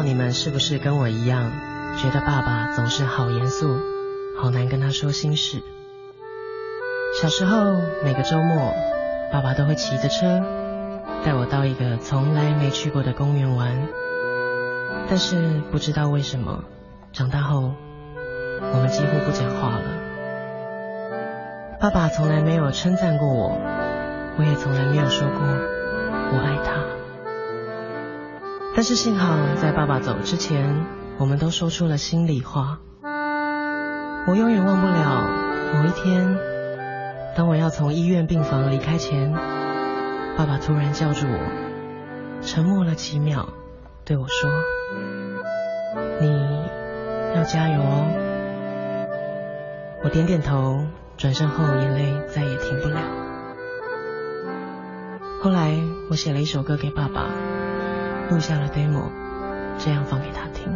道你们是不是跟我一样，觉得爸爸总是好严肃，好难跟他说心事？小时候每个周末，爸爸都会骑着车带我到一个从来没去过的公园玩。但是不知道为什么，长大后我们几乎不讲话了。爸爸从来没有称赞过我，我也从来没有说过我爱他。但是幸好在爸爸走之前，我们都说出了心里话。我永远忘不了某一天，当我要从医院病房离开前，爸爸突然叫住我，沉默了几秒，对我说：“你要加油哦。”我点点头，转身后眼泪再也停不了。后来我写了一首歌给爸爸，录下了 demo，这样放给他听。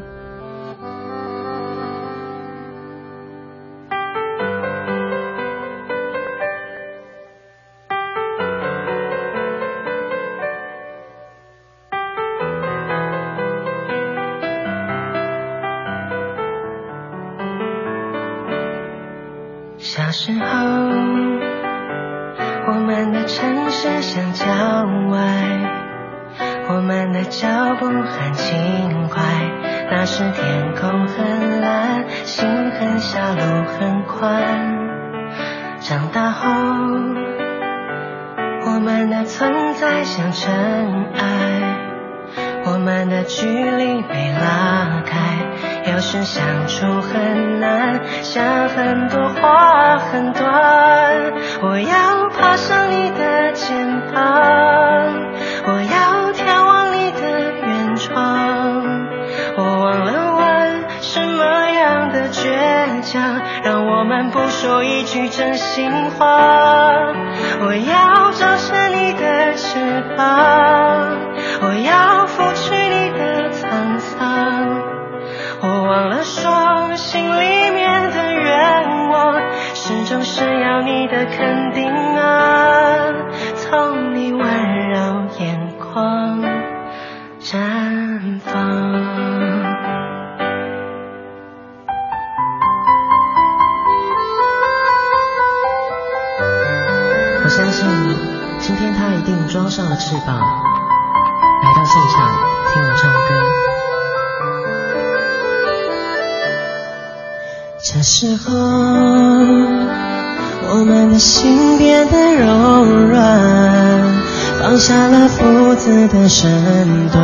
身段，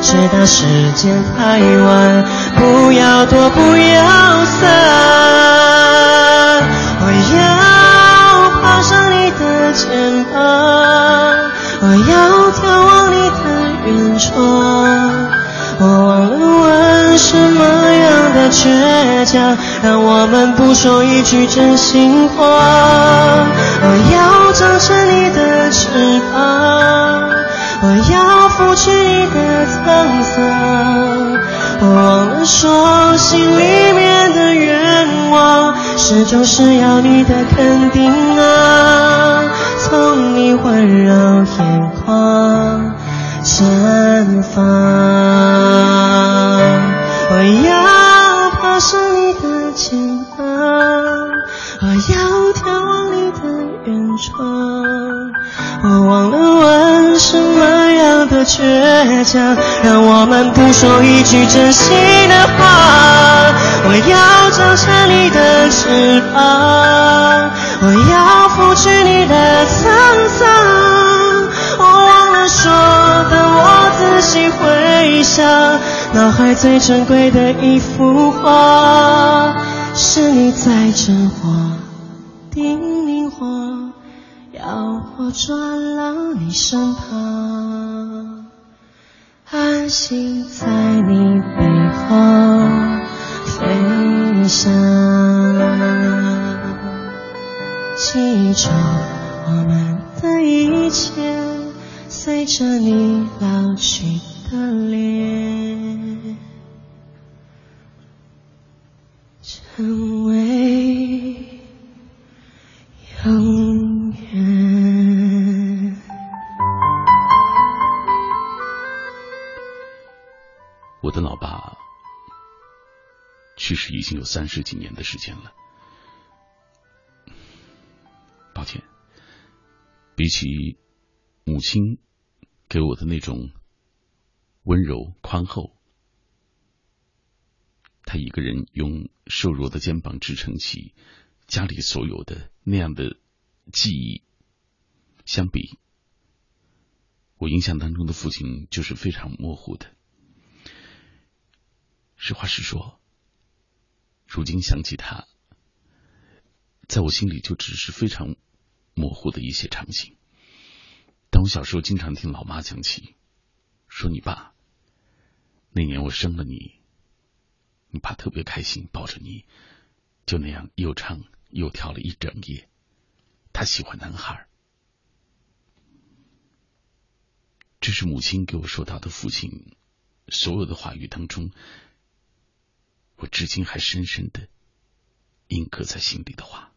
直到时间太晚，不要躲，不要散。我要爬上你的肩膀，我要眺望你的远窗。我忘了问什么样的倔强，让我们不说一句真心话。我要长成你的翅膀，我要拂去你的沧桑。我忘了说，心里面的愿望，始终是要你的肯定啊，从你温柔眼眶。绽放，我要爬上你的肩膀，我要眺望你的远窗。我忘了问什么倔强，让我们不说一句真心的话。我要长成你的翅膀，我要拂去你的沧桑。我忘了说，当我仔细回想，脑海最珍贵的一幅画，是你在真话、叮咛我，要我转到你身旁。安心在你背后飞翔，记住我们的一切，随着你老去的脸，的老爸去世已经有三十几年的时间了，抱歉，比起母亲给我的那种温柔宽厚，他一个人用瘦弱的肩膀支撑起家里所有的那样的记忆，相比，我印象当中的父亲就是非常模糊的。实话实说，如今想起他，在我心里就只是非常模糊的一些场景。但我小时候经常听老妈讲起，说你爸那年我生了你，你爸特别开心，抱着你，就那样又唱又跳了一整夜。他喜欢男孩，这是母亲给我说到的父亲所有的话语当中。我至今还深深的印刻在心里的话。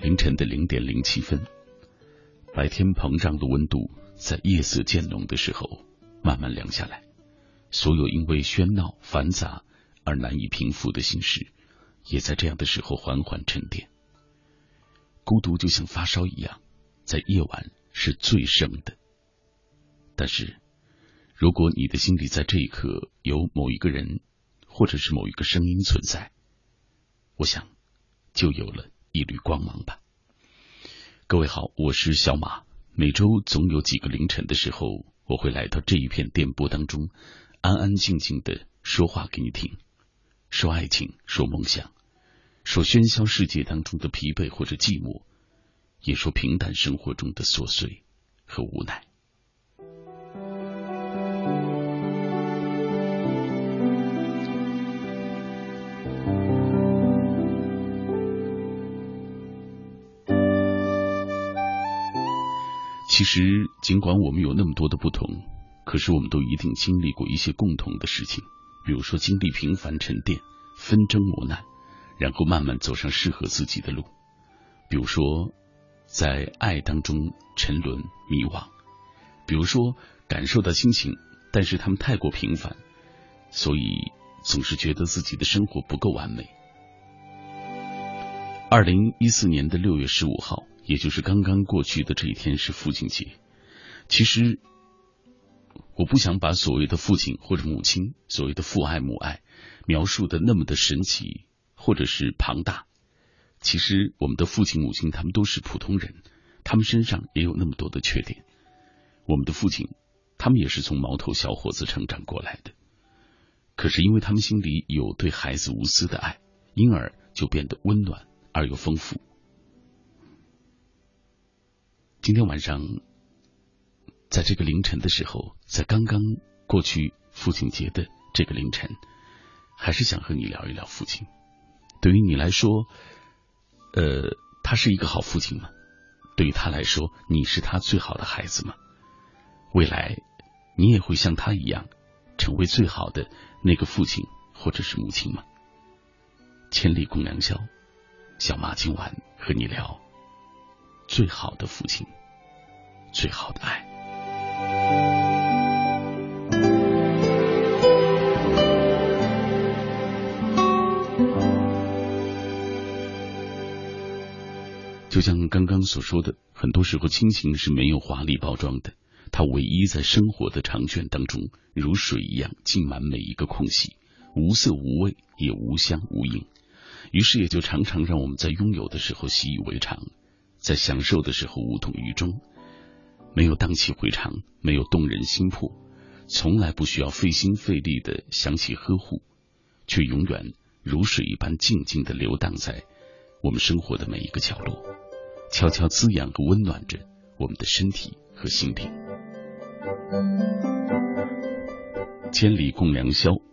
凌晨的零点零七分，白天膨胀的温度在夜色渐浓的时候。慢慢凉下来，所有因为喧闹繁杂而难以平复的心事，也在这样的时候缓缓沉淀。孤独就像发烧一样，在夜晚是最盛的。但是，如果你的心里在这一刻有某一个人，或者是某一个声音存在，我想，就有了一缕光芒吧。各位好，我是小马，每周总有几个凌晨的时候。我会来到这一片电波当中，安安静静的说话给你听，说爱情，说梦想，说喧嚣世界当中的疲惫或者寂寞，也说平淡生活中的琐碎和无奈。其实，尽管我们有那么多的不同，可是我们都一定经历过一些共同的事情。比如说，经历平凡沉淀、纷争磨难，然后慢慢走上适合自己的路。比如说，在爱当中沉沦迷惘；比如说，感受到亲情，但是他们太过平凡，所以总是觉得自己的生活不够完美。二零一四年的六月十五号。也就是刚刚过去的这一天是父亲节。其实，我不想把所谓的父亲或者母亲，所谓的父爱母爱，描述的那么的神奇或者是庞大。其实，我们的父亲母亲他们都是普通人，他们身上也有那么多的缺点。我们的父亲，他们也是从毛头小伙子成长过来的，可是因为他们心里有对孩子无私的爱，因而就变得温暖而又丰富。今天晚上，在这个凌晨的时候，在刚刚过去父亲节的这个凌晨，还是想和你聊一聊父亲。对于你来说，呃，他是一个好父亲吗？对于他来说，你是他最好的孩子吗？未来，你也会像他一样，成为最好的那个父亲或者是母亲吗？千里共良宵，小马今晚和你聊最好的父亲。最好的爱，就像刚刚所说的，很多时候亲情是没有华丽包装的，它唯一在生活的长卷当中，如水一样浸满每一个空隙，无色无味，也无香无影，于是也就常常让我们在拥有的时候习以为常，在享受的时候无动于衷，没有荡气回肠，没有动人心魄，从来不需要费心费力的想起呵护，却永远如水一般静静的流荡在我们生活的每一个角落，悄悄滋养和温暖着我们的身体和心灵。千里共良宵。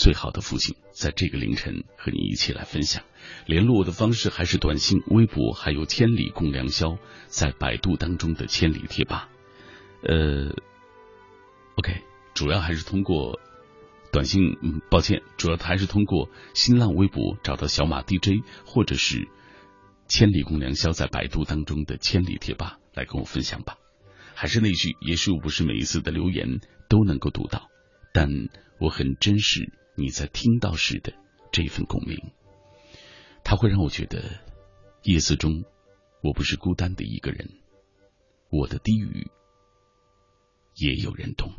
最好的父亲，在这个凌晨和你一起来分享。联络我的方式还是短信、微博，还有“千里共良宵”在百度当中的“千里贴吧”。呃，OK，主要还是通过短信。嗯，抱歉，主要还是通过新浪微博找到小马 DJ，或者是“千里共良宵”在百度当中的“千里贴吧”来跟我分享吧。还是那句，也许我不是每一次的留言都能够读到，但我很珍视。你在听到时的这份共鸣，它会让我觉得夜色中我不是孤单的一个人，我的低语也有人懂。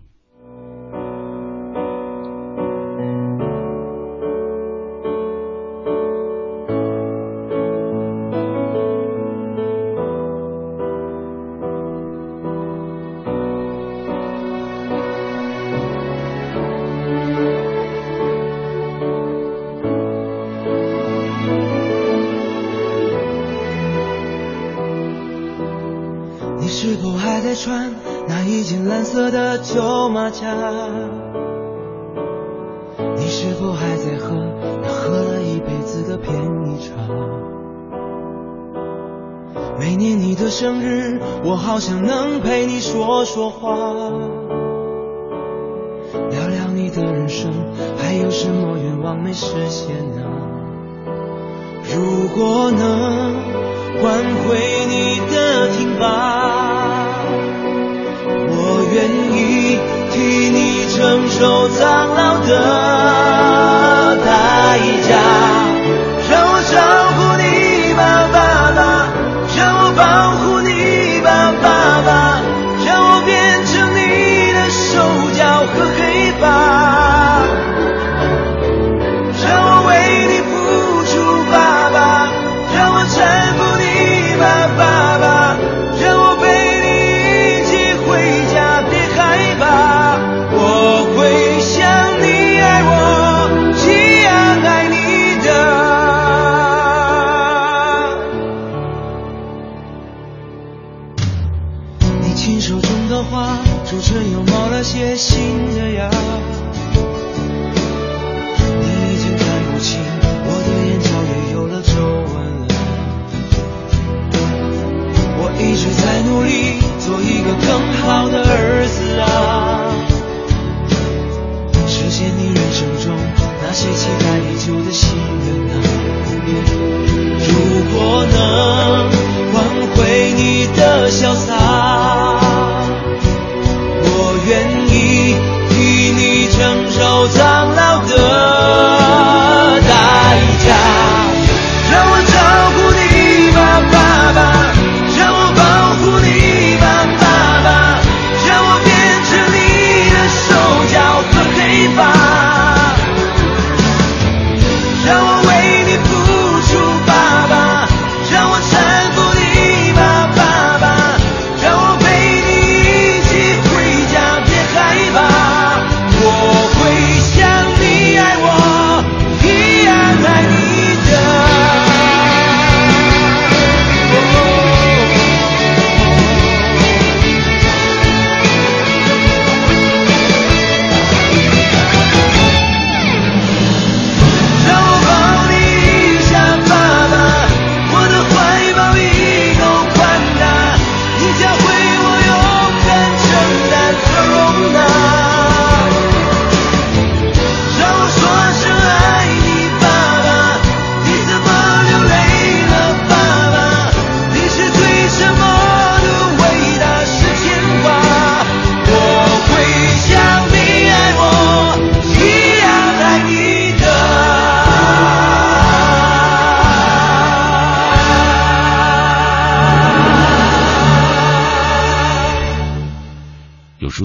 旧马甲，你是否还在喝那喝了一辈子的便宜茶？每年你的生日，我好想能陪你说说话，聊聊你的人生，还有什么愿望没实现呢？如果能换回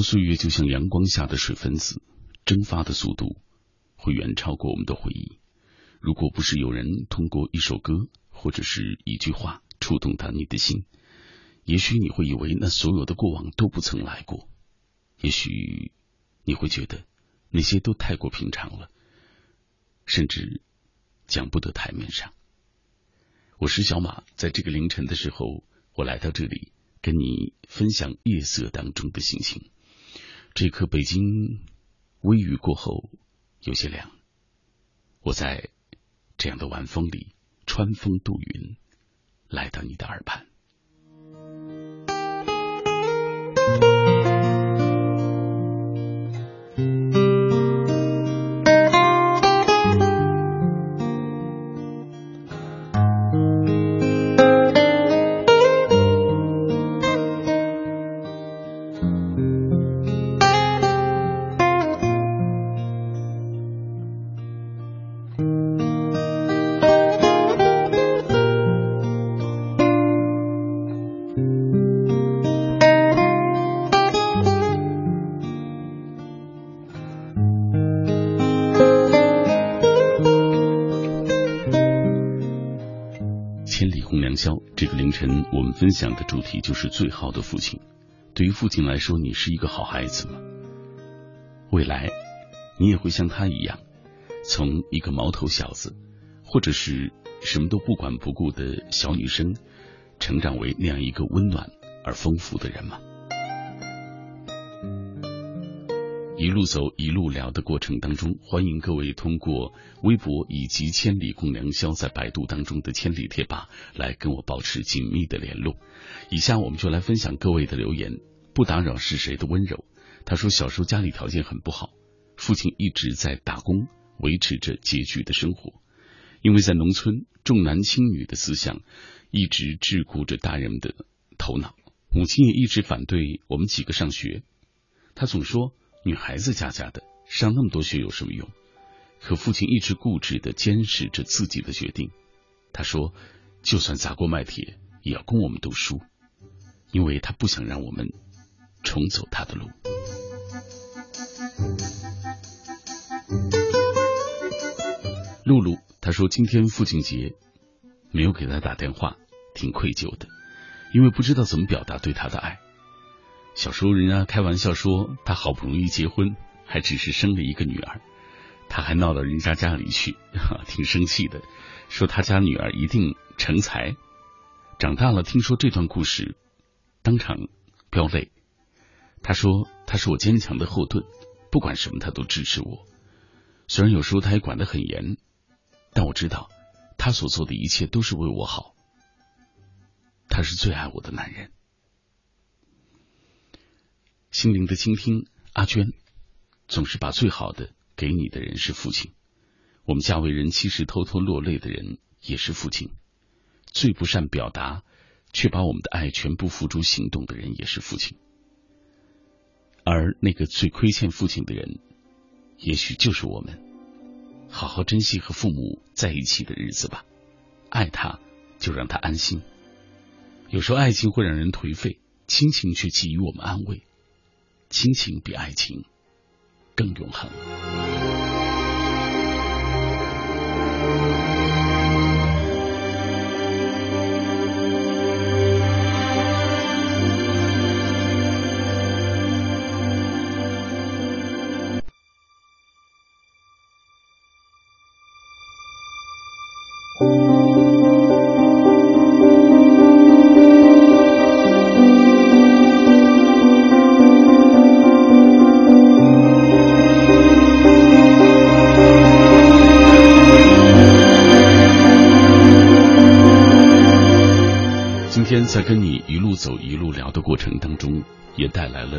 岁月就像阳光下的水分子，蒸发的速度会远超过我们的回忆。如果不是有人通过一首歌或者是一句话触动到你的心。也许你会以为那所有的过往都不曾来过，也许你会觉得那些都太过平常了，甚至讲不得台面上。我是小马，在这个凌晨的时候，我来到这里跟你分享夜色当中的心情。这刻北京微雨过后有些凉，我在这样的晚风里穿风渡云，来到你的耳畔。我们分享的主题就是最好的父亲。对于父亲来说，你是一个好孩子吗？未来，你也会像他一样，从一个毛头小子，或者是什么都不管不顾的小女生，成长为那样一个温暖而丰富的人吗？一路走，一路聊的过程当中，欢迎各位通过微博以及“千里共良宵”在百度当中的“千里贴吧”来跟我保持紧密的联络。以下我们就来分享各位的留言，不打扰是谁的温柔。他说，小时候家里条件很不好，父亲一直在打工维持着拮据的生活，因为在农村重男轻女的思想一直桎梏着大人们的头脑，母亲也一直反对我们几个上学，他总说。女孩子家家的，上那么多学有什么用？可父亲一直固执的坚持着自己的决定。他说，就算砸锅卖铁，也要供我们读书，因为他不想让我们重走他的路。露露，他说今天父亲节，没有给他打电话，挺愧疚的，因为不知道怎么表达对他的爱。小时候，人家开玩笑说他好不容易结婚，还只是生了一个女儿，他还闹到人家家里去，挺生气的，说他家女儿一定成才。长大了，听说这段故事，当场飙泪。他说他是我坚强的后盾，不管什么他都支持我。虽然有时候他也管得很严，但我知道他所做的一切都是为我好。他是最爱我的男人。心灵的倾听，阿娟总是把最好的给你的人是父亲。我们家为人妻时偷偷落泪的人也是父亲。最不善表达，却把我们的爱全部付诸行动的人也是父亲。而那个最亏欠父亲的人，也许就是我们。好好珍惜和父母在一起的日子吧，爱他就让他安心。有时候爱情会让人颓废，亲情却给予我们安慰。亲情比爱情更永恒。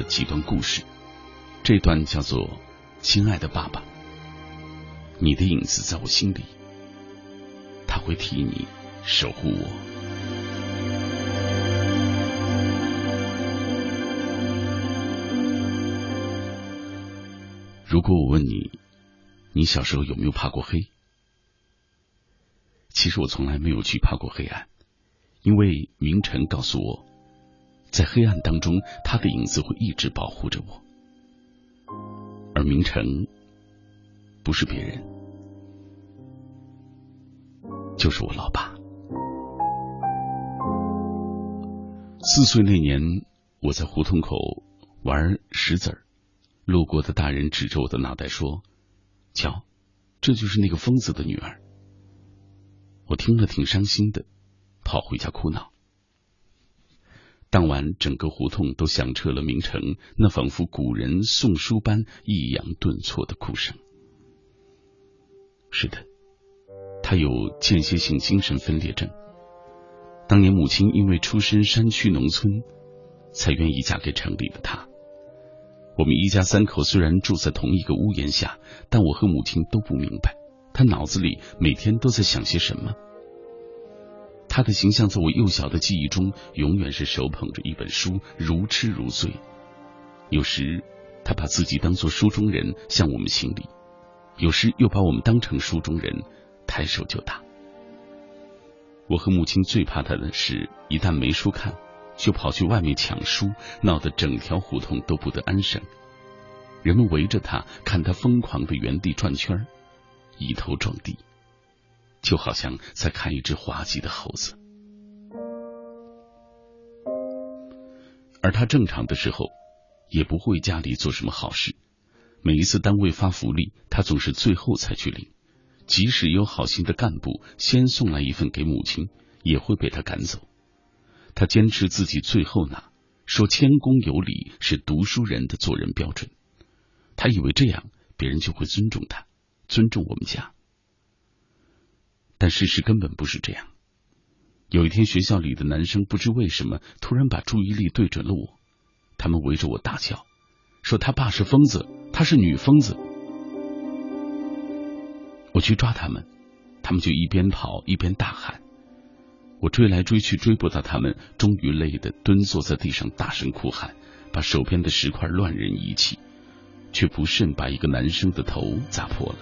几段故事。这段叫做“亲爱的爸爸”，你的影子在我心里，他会替你守护我。如果我问你，你小时候有没有怕过黑？其实我从来没有惧怕过黑暗。因为明晨告诉我，在黑暗当中，他的影子会一直保护着我。而明晨不是别人，就是我老爸。四岁那年，我在胡同口玩石子儿，路过的大人指着我的脑袋说：“瞧，这就是那个疯子的女儿。”我听了挺伤心的，跑回家哭闹。当晚，整个胡同都响彻了明成那仿佛古人诵书般抑扬顿挫的哭声。是的，他有间歇性精神分裂症。当年母亲因为出身山区农村，才愿意嫁给城里的他。我们一家三口虽然住在同一个屋檐下，但我和母亲都不明白，他脑子里每天都在想些什么。他的形象在我幼小的记忆中，永远是手捧着一本书，如痴如醉。有时他把自己当做书中人向我们行礼，有时又把我们当成书中人，抬手就打。我和母亲最怕他的是，一旦没书看，就跑去外面抢书，闹得整条胡同都不得安生。人们围着他，看他疯狂的原地转圈儿，一头撞地，就好像在看一只滑稽的猴子。而他正常的时候，也不会家里做什么好事。每一次单位发福利，他总是最后才去领。即使有好心的干部先送来一份给母亲，也会被他赶走。他坚持自己最后拿，说谦恭有礼是读书人的做人标准。他以为这样别人就会尊重他，尊重我们家。但事实根本不是这样。有一天，学校里的男生不知为什么突然把注意力对准了我，他们围着我大叫，说他爸是疯子，他是女疯子。我去抓他们，他们就一边跑一边大喊。我追来追去追不到他们，终于累得蹲坐在地上大声哭喊，把手边的石块乱扔一气，却不慎把一个男生的头砸破了。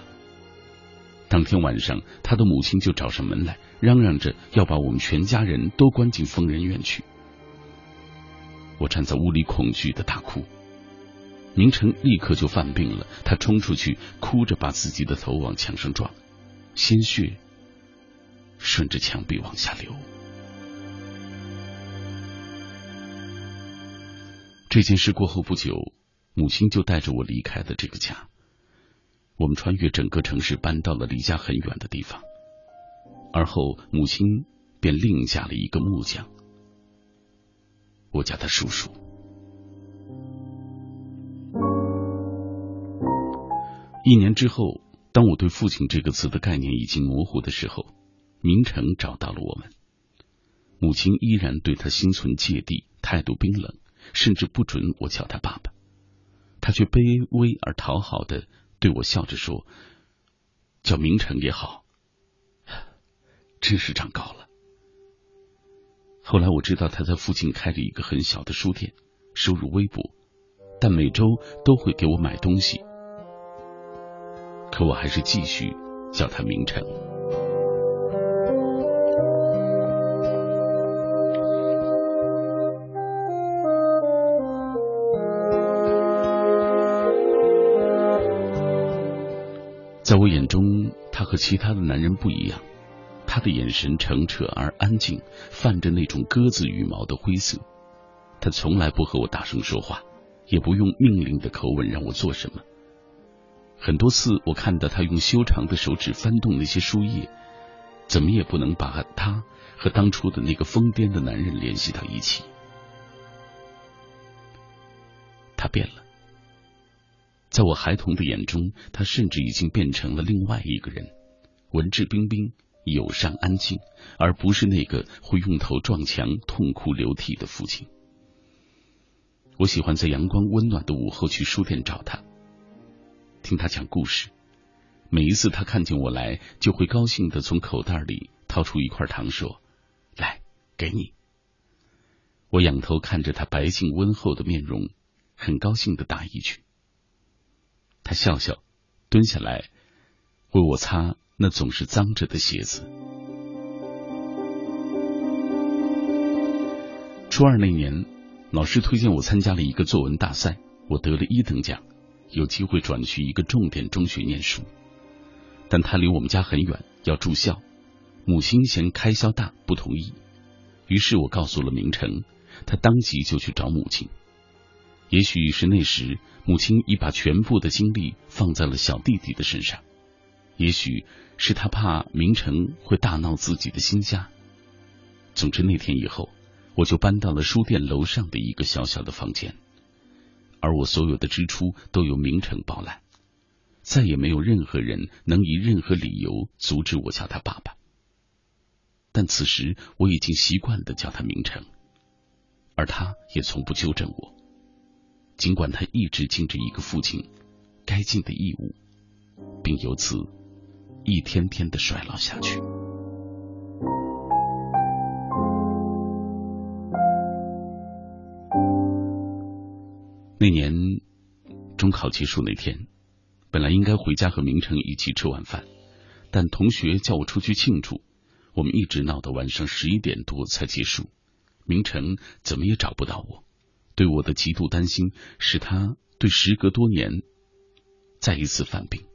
当天晚上，他的母亲就找上门来，嚷嚷着要把我们全家人都关进疯人院去。我站在屋里恐惧的大哭。明成立刻就犯病了，他冲出去，哭着把自己的头往墙上撞，鲜血顺着墙壁往下流。这件事过后不久，母亲就带着我离开了这个家。我们穿越整个城市，搬到了离家很远的地方。而后，母亲便另嫁了一个木匠，我叫他叔叔。一年之后，当我对父亲这个词的概念已经模糊的时候，明成找到了我们。母亲依然对他心存芥蒂，态度冰冷，甚至不准我叫他爸爸。他却卑微而讨好的对我笑着说：“叫明成也好，真是长高了。”后来我知道他在附近开了一个很小的书店，收入微薄，但每周都会给我买东西。可我还是继续叫他明成。在我眼中，他和其他的男人不一样。他的眼神澄澈而安静，泛着那种鸽子羽毛的灰色。他从来不和我大声说话，也不用命令的口吻让我做什么。很多次，我看到他用修长的手指翻动那些书页，怎么也不能把他和当初的那个疯癫的男人联系到一起。他变了，在我孩童的眼中，他甚至已经变成了另外一个人，文质彬彬、友善安静，而不是那个会用头撞墙、痛哭流涕的父亲。我喜欢在阳光温暖的午后去书店找他。听他讲故事，每一次他看见我来，就会高兴的从口袋里掏出一块糖，说：“来，给你。”我仰头看着他白净温厚的面容，很高兴的答一句。他笑笑，蹲下来为我擦那总是脏着的鞋子。初二那年，老师推荐我参加了一个作文大赛，我得了一等奖。有机会转去一个重点中学念书，但他离我们家很远，要住校。母亲嫌开销大，不同意。于是我告诉了明成，他当即就去找母亲。也许是那时母亲已把全部的精力放在了小弟弟的身上，也许是他怕明成会大闹自己的新家。总之那天以后，我就搬到了书店楼上的一个小小的房间，而我所有的支出都由明成包揽，再也没有任何人能以任何理由阻止我叫他爸爸。但此时我已经习惯的叫他明成，而他也从不纠正我。尽管他一直尽着一个父亲该尽的义务，并由此一天天的衰老下去。那年中考结束那天，本来应该回家和明成一起吃晚饭，但同学叫我出去庆祝，我们一直闹到晚上十一点多才结束。明成怎么也找不到我。对我的极度担心，使他对时隔多年再一次犯病。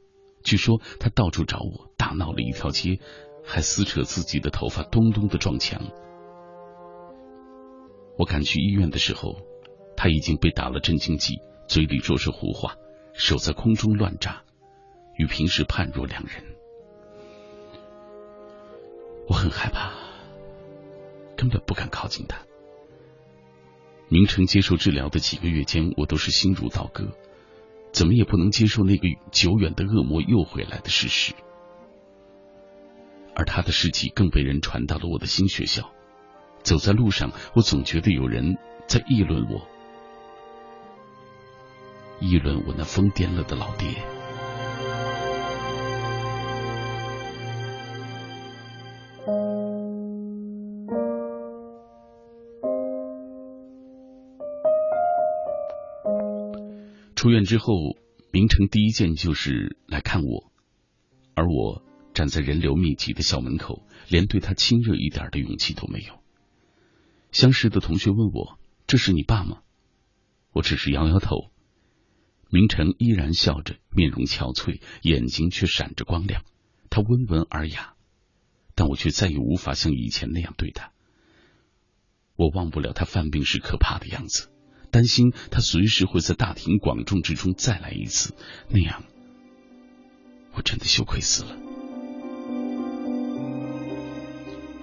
据说他到处找我，大闹了一条街，还撕扯自己的头发，咚咚的撞墙。我赶去医院的时候，他已经被打了镇静剂，嘴里说着胡话，手在空中乱扎，与平时判若两人。我很害怕，根本不敢靠近他。明成接受治疗的几个月间，我都是心如刀割，怎么也不能接受那个久远的恶魔又回来的事实。而他的事迹更被人传到了我的新学校。走在路上，我总觉得有人在议论我，议论我那疯癫了的老爹。出院之后，明成第一件就是来看我，而我站在人流密集的校门口，连对他亲热一点的勇气都没有。相识的同学问我：“这是你爸吗？”我只是摇摇头。明成依然笑着，面容憔悴，眼睛却闪着光亮。他温文尔雅，但我却再也无法像以前那样对他。我忘不了他犯病时可怕的样子。担心他随时会在大庭广众之中再来一次，那样我真的羞愧死了。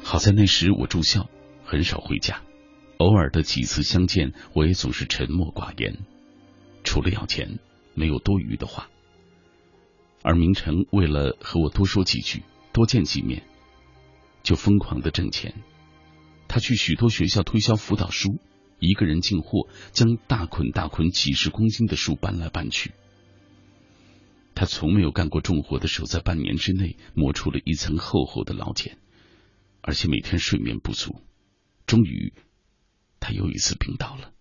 好在那时我住校，很少回家，偶尔的几次相见，我也总是沉默寡言，除了要钱，没有多余的话。而明成为了和我多说几句，多见几面，就疯狂的挣钱。他去许多学校推销辅导书。一个人进货，将大捆大捆、几十公斤的书搬来搬去。他从没有干过重活的手，在半年之内磨出了一层厚厚的老茧，而且每天睡眠不足。终于，他又一次病倒了，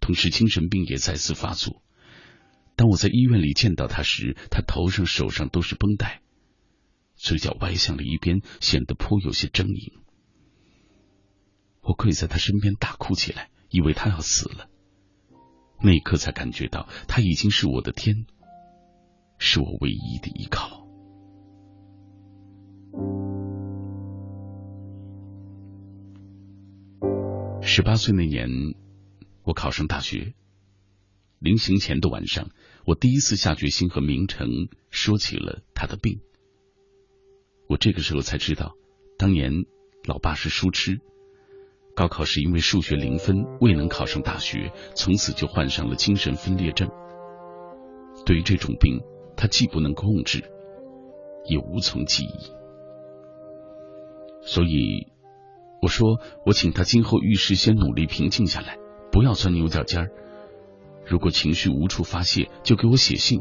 同时精神病也再次发作。当我在医院里见到他时，他头上、手上都是绷带，嘴角歪向了一边，显得颇有些狰狞。我跪在他身边大哭起来，以为他要死了。那一刻才感觉到他已经是我的天，是我唯一的依靠。十八岁那年，我考上大学。临行前的晚上，我第一次下决心和明成说起了他的病。我这个时候才知道，当年老爸是书痴。高考时因为数学零分未能考上大学，从此就患上了精神分裂症。对于这种病，他既不能控制，也无从记忆。所以我说，我请他今后遇事先努力平静下来，不要钻牛角尖儿。如果情绪无处发泄，就给我写信。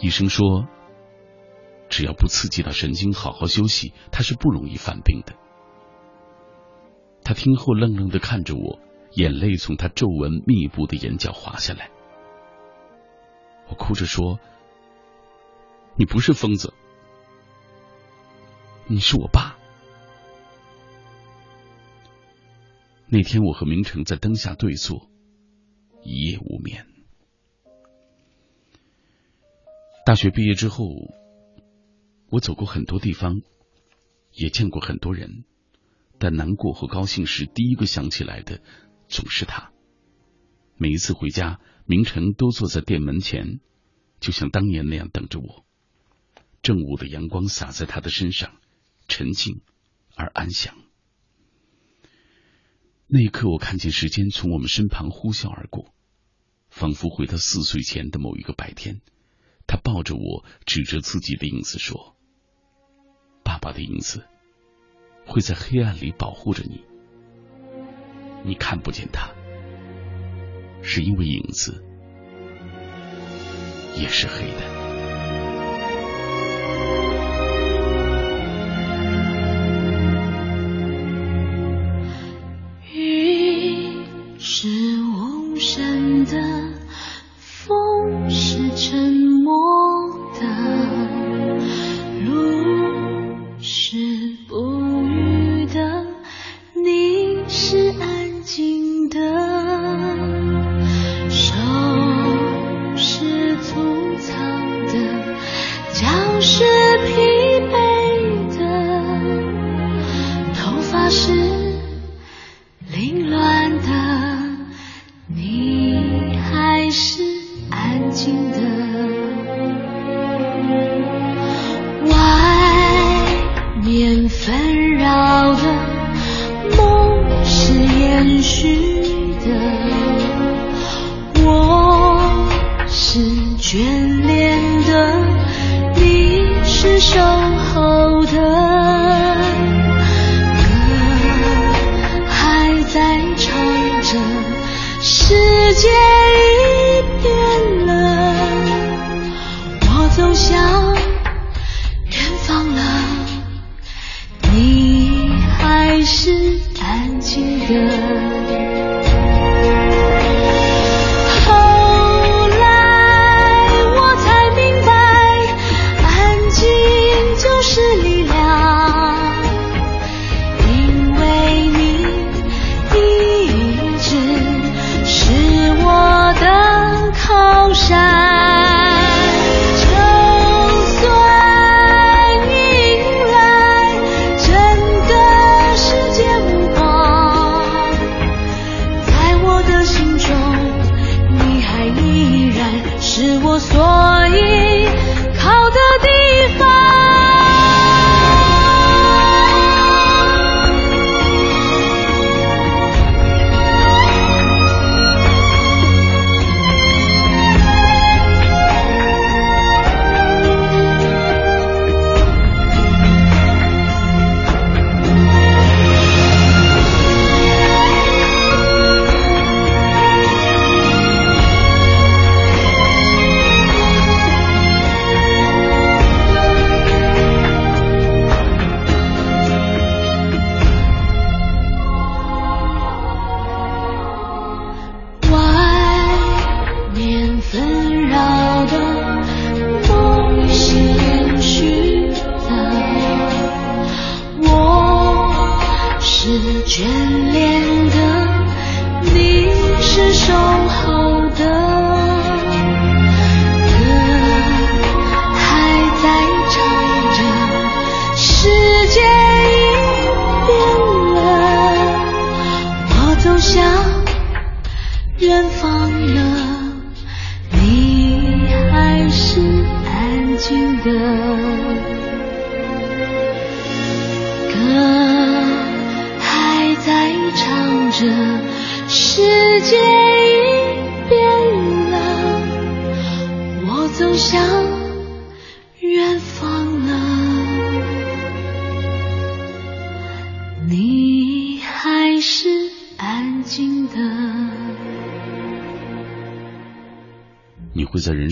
医生说，只要不刺激到神经，好好休息，他是不容易犯病的。他听后愣愣的看着我，眼泪从他皱纹密布的眼角滑下来。我哭着说：“你不是疯子，你是我爸。”那天我和明成在灯下对坐，一夜无眠。大学毕业之后，我走过很多地方，也见过很多人。但难过和高兴时，第一个想起来的总是他。每一次回家，明晨都坐在店门前，就像当年那样等着我。正午的阳光洒在他的身上，沉静而安详。那一刻，我看见时间从我们身旁呼啸而过，仿佛回到四岁前的某一个白天。他抱着我，指着自己的影子说：“爸爸的影子会在黑暗里保护着你，你看不见他，是因为影子也是黑的。”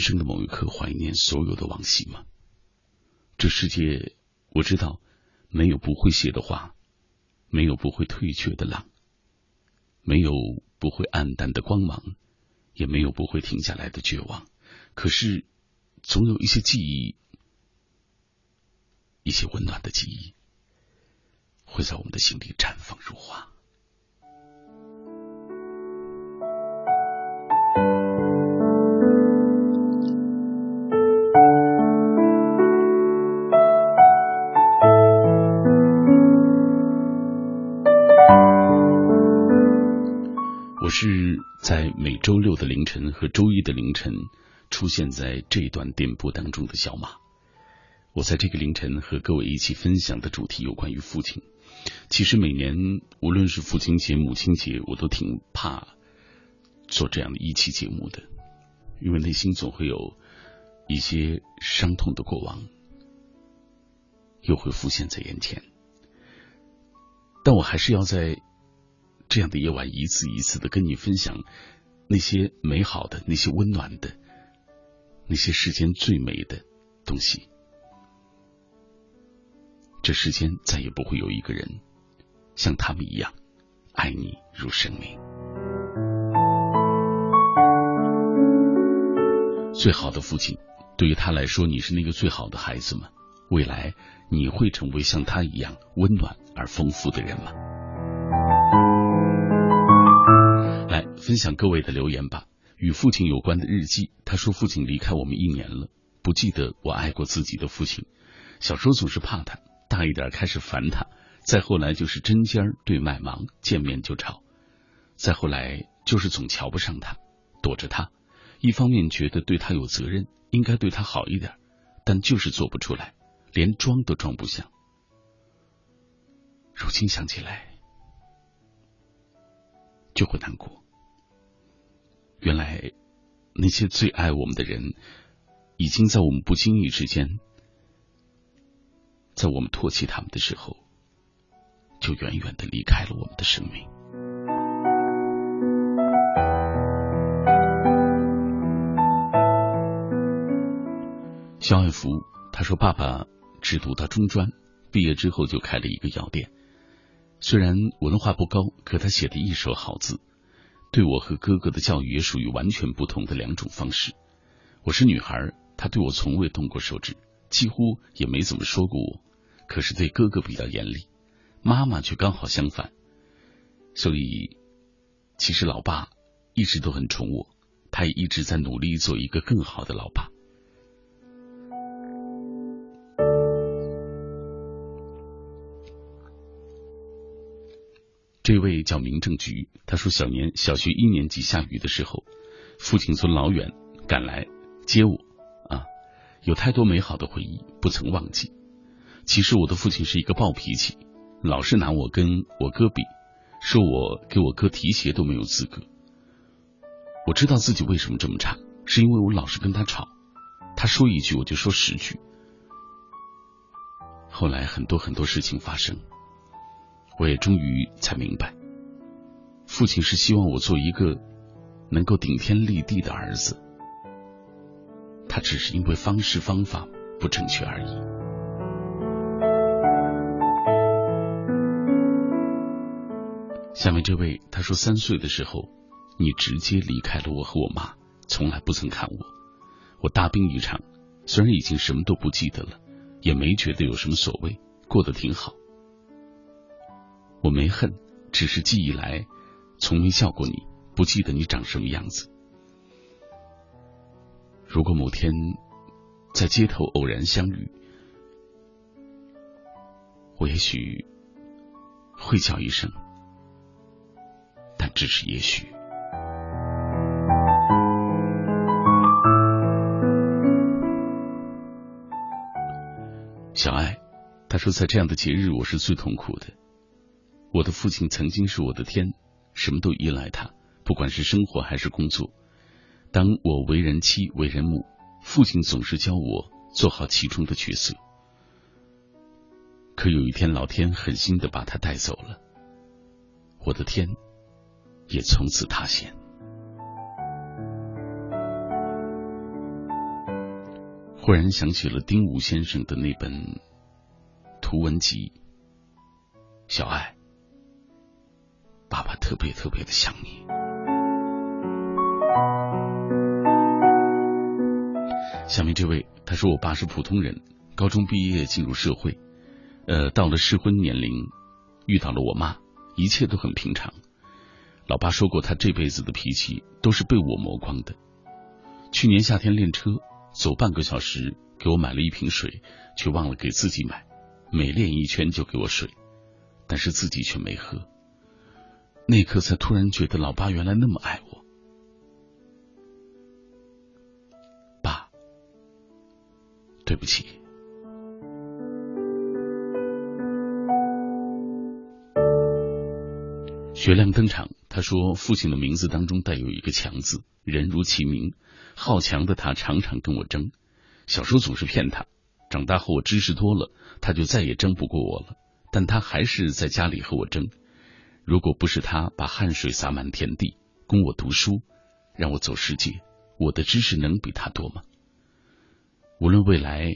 生的某一刻，怀念所有的往昔吗？这世界，我知道，没有不会谢的花，没有不会退却的浪，没有不会暗淡的光芒，也没有不会停下来的绝望。可是，总有一些记忆，一些温暖的记忆，会在我们的心里绽放如花。是在每周六的凌晨和周一的凌晨出现在这一段电波当中的小马。我在这个凌晨和各位一起分享的主题有关于父亲。其实每年无论是父亲节、母亲节，我都挺怕做这样的一期节目的，因为内心总会有一些伤痛的过往又会浮现在眼前。但我还是要在这样的夜晚一次一次的跟你分享那些美好的、那些温暖的、那些世间最美的东西。这世间再也不会有一个人像他们一样爱你如生命。最好的父亲，对于他来说，你是那个最好的孩子吗？未来你会成为像他一样温暖而丰富的人吗？分享各位的留言吧。与父亲有关的日记，他说：“父亲离开我们一年了，不记得我爱过自己的父亲。小时候总是怕他。”大一点开始烦他，再后来就是针尖对麦芒，见面就吵，再后来就是总瞧不上他，躲着他。一方面觉得对他有责任，应该对他好一点，但就是做不出来，连装都装不像。如今想起来就会难过。原来那些最爱我们的人，已经在我们不经意之间。在我们唾弃他们的时候，就远远的离开了我们的生命。肖爱福他说：“爸爸只读到中专，毕业之后就开了一个药店。虽然文化不高，可他写的一手好字，对我和哥哥的教育也属于完全不同的两种方式。我是女孩，他对我从未动过手指。”几乎也没怎么说过我，可是对哥哥比较严厉，妈妈却刚好相反。所以，其实老爸一直都很宠我，他也一直在努力做一个更好的老爸。这位叫民政局，他说小年小学一年级下雨的时候，父亲从老远赶来接我啊。有太多美好的回忆不曾忘记。其实我的父亲是一个暴脾气，老是拿我跟我哥比，说我给我哥提鞋都没有资格。我知道自己为什么这么差，是因为我老是跟他吵，他说一句我就说十句。后来很多很多事情发生，我也终于才明白，父亲是希望我做一个能够顶天立地的儿子。他只是因为方式方法不正确而已。下面这位他说，三岁的时候，你直接离开了我和我妈，从来不曾看我。我大病一场，虽然已经什么都不记得了，也没觉得有什么所谓，过得挺好。我没恨，只是记忆来从没笑过你，不记得你长什么样子。如果某天在街头偶然相遇，我也许会叫一声，但只是也许。小爱，他说，在这样的节日，我是最痛苦的。我的父亲曾经是我的天，什么都依赖他，不管是生活还是工作。当我为人妻、为人母，父亲总是教我做好其中的角色。可有一天，老天狠心的把他带走了，我的天也从此塌陷。忽然想起了丁武先生的那本图文集，小爱，爸爸特别特别的想你。下面这位，他说：“我爸是普通人，高中毕业进入社会，呃，到了适婚年龄，遇到了我妈，一切都很平常。老爸说过，他这辈子的脾气都是被我磨光的。去年夏天练车，走半个小时，给我买了一瓶水，却忘了给自己买，每练一圈就给我水，但是自己却没喝。那一刻才突然觉得老爸原来那么爱我。爸，对不起。学亮登场，他说父亲的名字当中带有一个强字，人如其名，好强的他常常跟我争。小时候总是骗他，长大后我知识多了，他就再也争不过我了。但他还是在家里和我争。如果不是他把汗水洒满田地，供我读书，让我走世界，我的知识能比他多吗？无论未来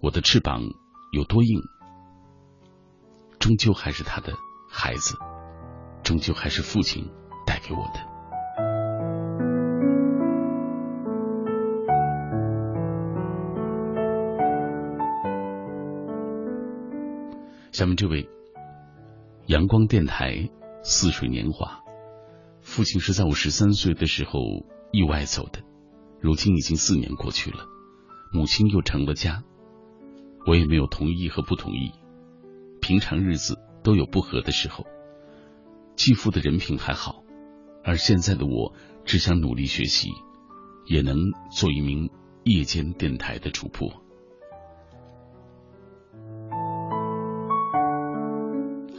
我的翅膀有多硬，终究还是他的孩子。终究还是父亲带给我的。下面这位，阳光电台似水年华，父亲是在我十三岁的时候意外走的，如今已经四年过去了，母亲又成了家，我也没有同意和不同意，平常日子都有不和的时候。继父的人品还好，而现在的我只想努力学习，也能做一名夜间电台的主播。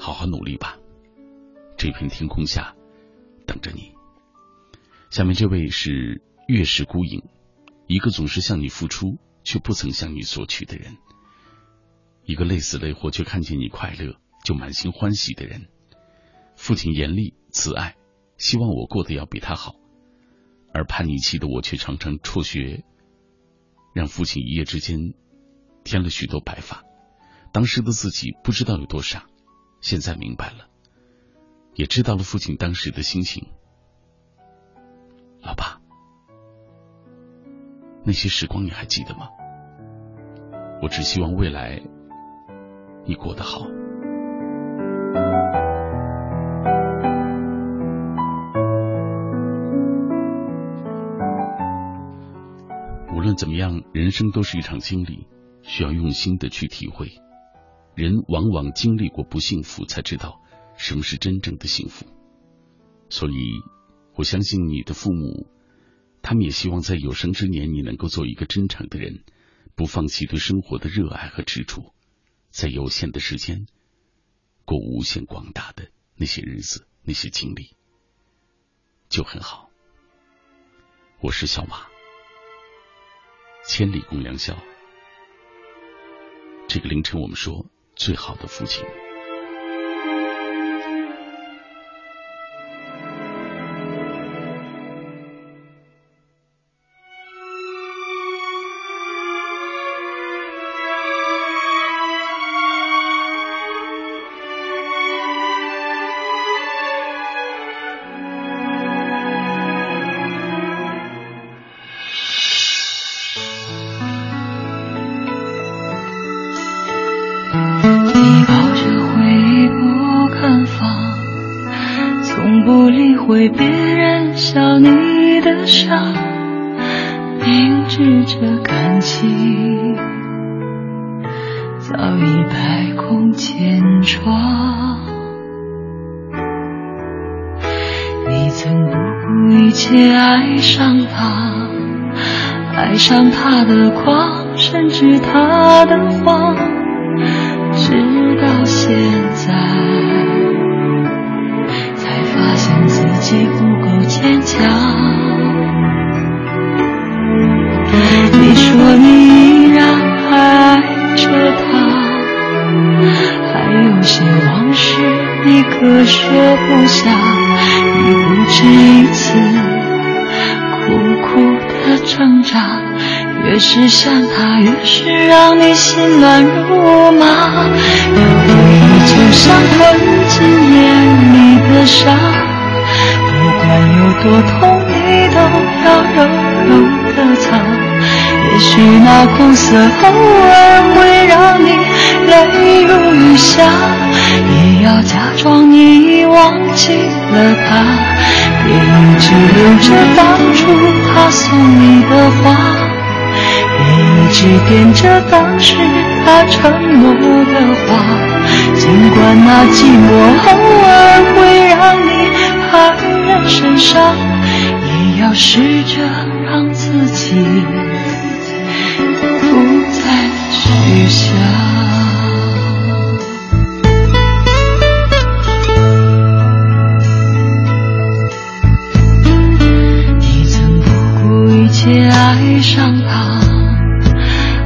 好好努力吧，这片天空下等着你。下面这位是月是孤影，一个总是向你付出却不曾向你索取的人，一个累死累活却看见你快乐就满心欢喜的人。父亲严厉慈爱，希望我过得要比他好，而叛逆期的我却常常辍学，让父亲一夜之间添了许多白发。当时的自己不知道有多傻，现在明白了，也知道了父亲当时的心情。老爸，那些时光你还记得吗？我只希望未来你过得好。无论怎么样，人生都是一场经历，需要用心的去体会。人往往经历过不幸福，才知道什么是真正的幸福。所以，我相信你的父母，他们也希望在有生之年，你能够做一个真诚的人，不放弃对生活的热爱和执着，在有限的时间过无限广大的那些日子，那些经历就很好。我是小马。千里共良宵。这个凌晨，我们说最好的父亲。己不够坚强。你说你依然爱着他，还有些往事你割舍不下，你不止一次苦苦的挣扎。越是想他，越是让你心乱如麻。有回忆就像吞进眼里的沙，管有多痛，你都要柔柔的擦。也许那苦涩偶尔会让你泪如雨下，也要假装你已忘记了他，别一直留着当初他送你的花。一直惦着当时他承诺的话，尽管那寂寞偶尔会让你害怕人身上，也要试着让自己不再去想。爱上他，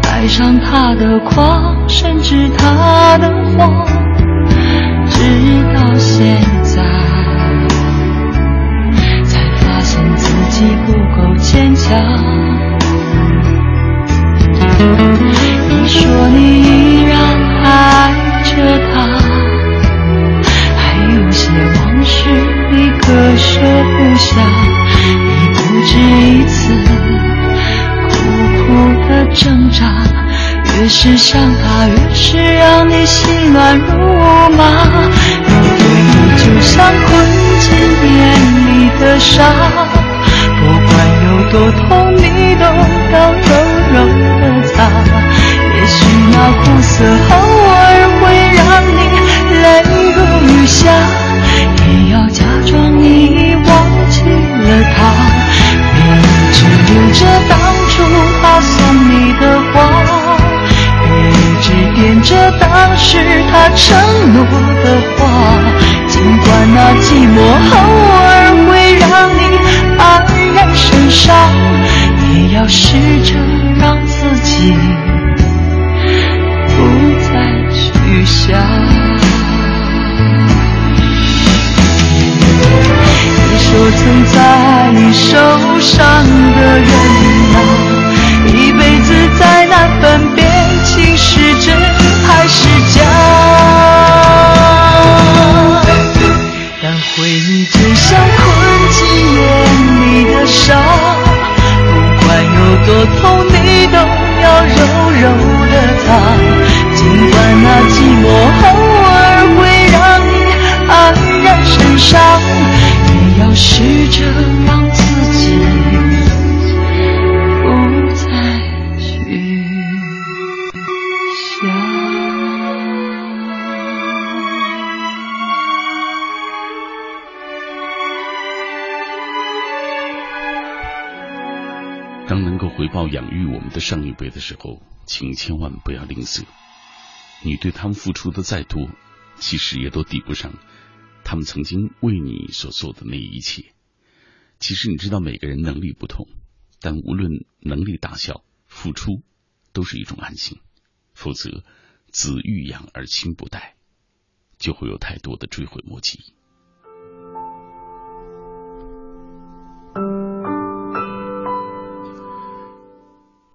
爱上他的狂，甚至他的谎，直到现，己不够坚强。你说你依然爱着他，还有些往事你割舍不下，你不止一次苦苦。的挣扎，越是想他，越是让你心乱如麻。面对你就像困进眼里的沙，多痛，你都要柔柔的擦。也许那苦涩偶尔会让你泪如雨下，也要假装你已忘记了他，别一直留着当初。他送你的花，别一直惦着当时他承诺的话。尽管那寂寞偶尔身上，也要试着让自己不再去想。你说曾在你受伤的人啊。一辈子再难分辨，情是真还是假。我痛，你都要柔柔的擦。尽管那寂寞偶尔会让你黯然神伤，也要试着让回报养育我们的上一辈的时候，请千万不要吝啬。你对他们付出的再多，其实也都抵不上他们曾经为你所做的那一切。其实你知道，每个人能力不同，但无论能力大小，付出都是一种安心。否则，子欲养而亲不待，就会有太多的追悔莫及。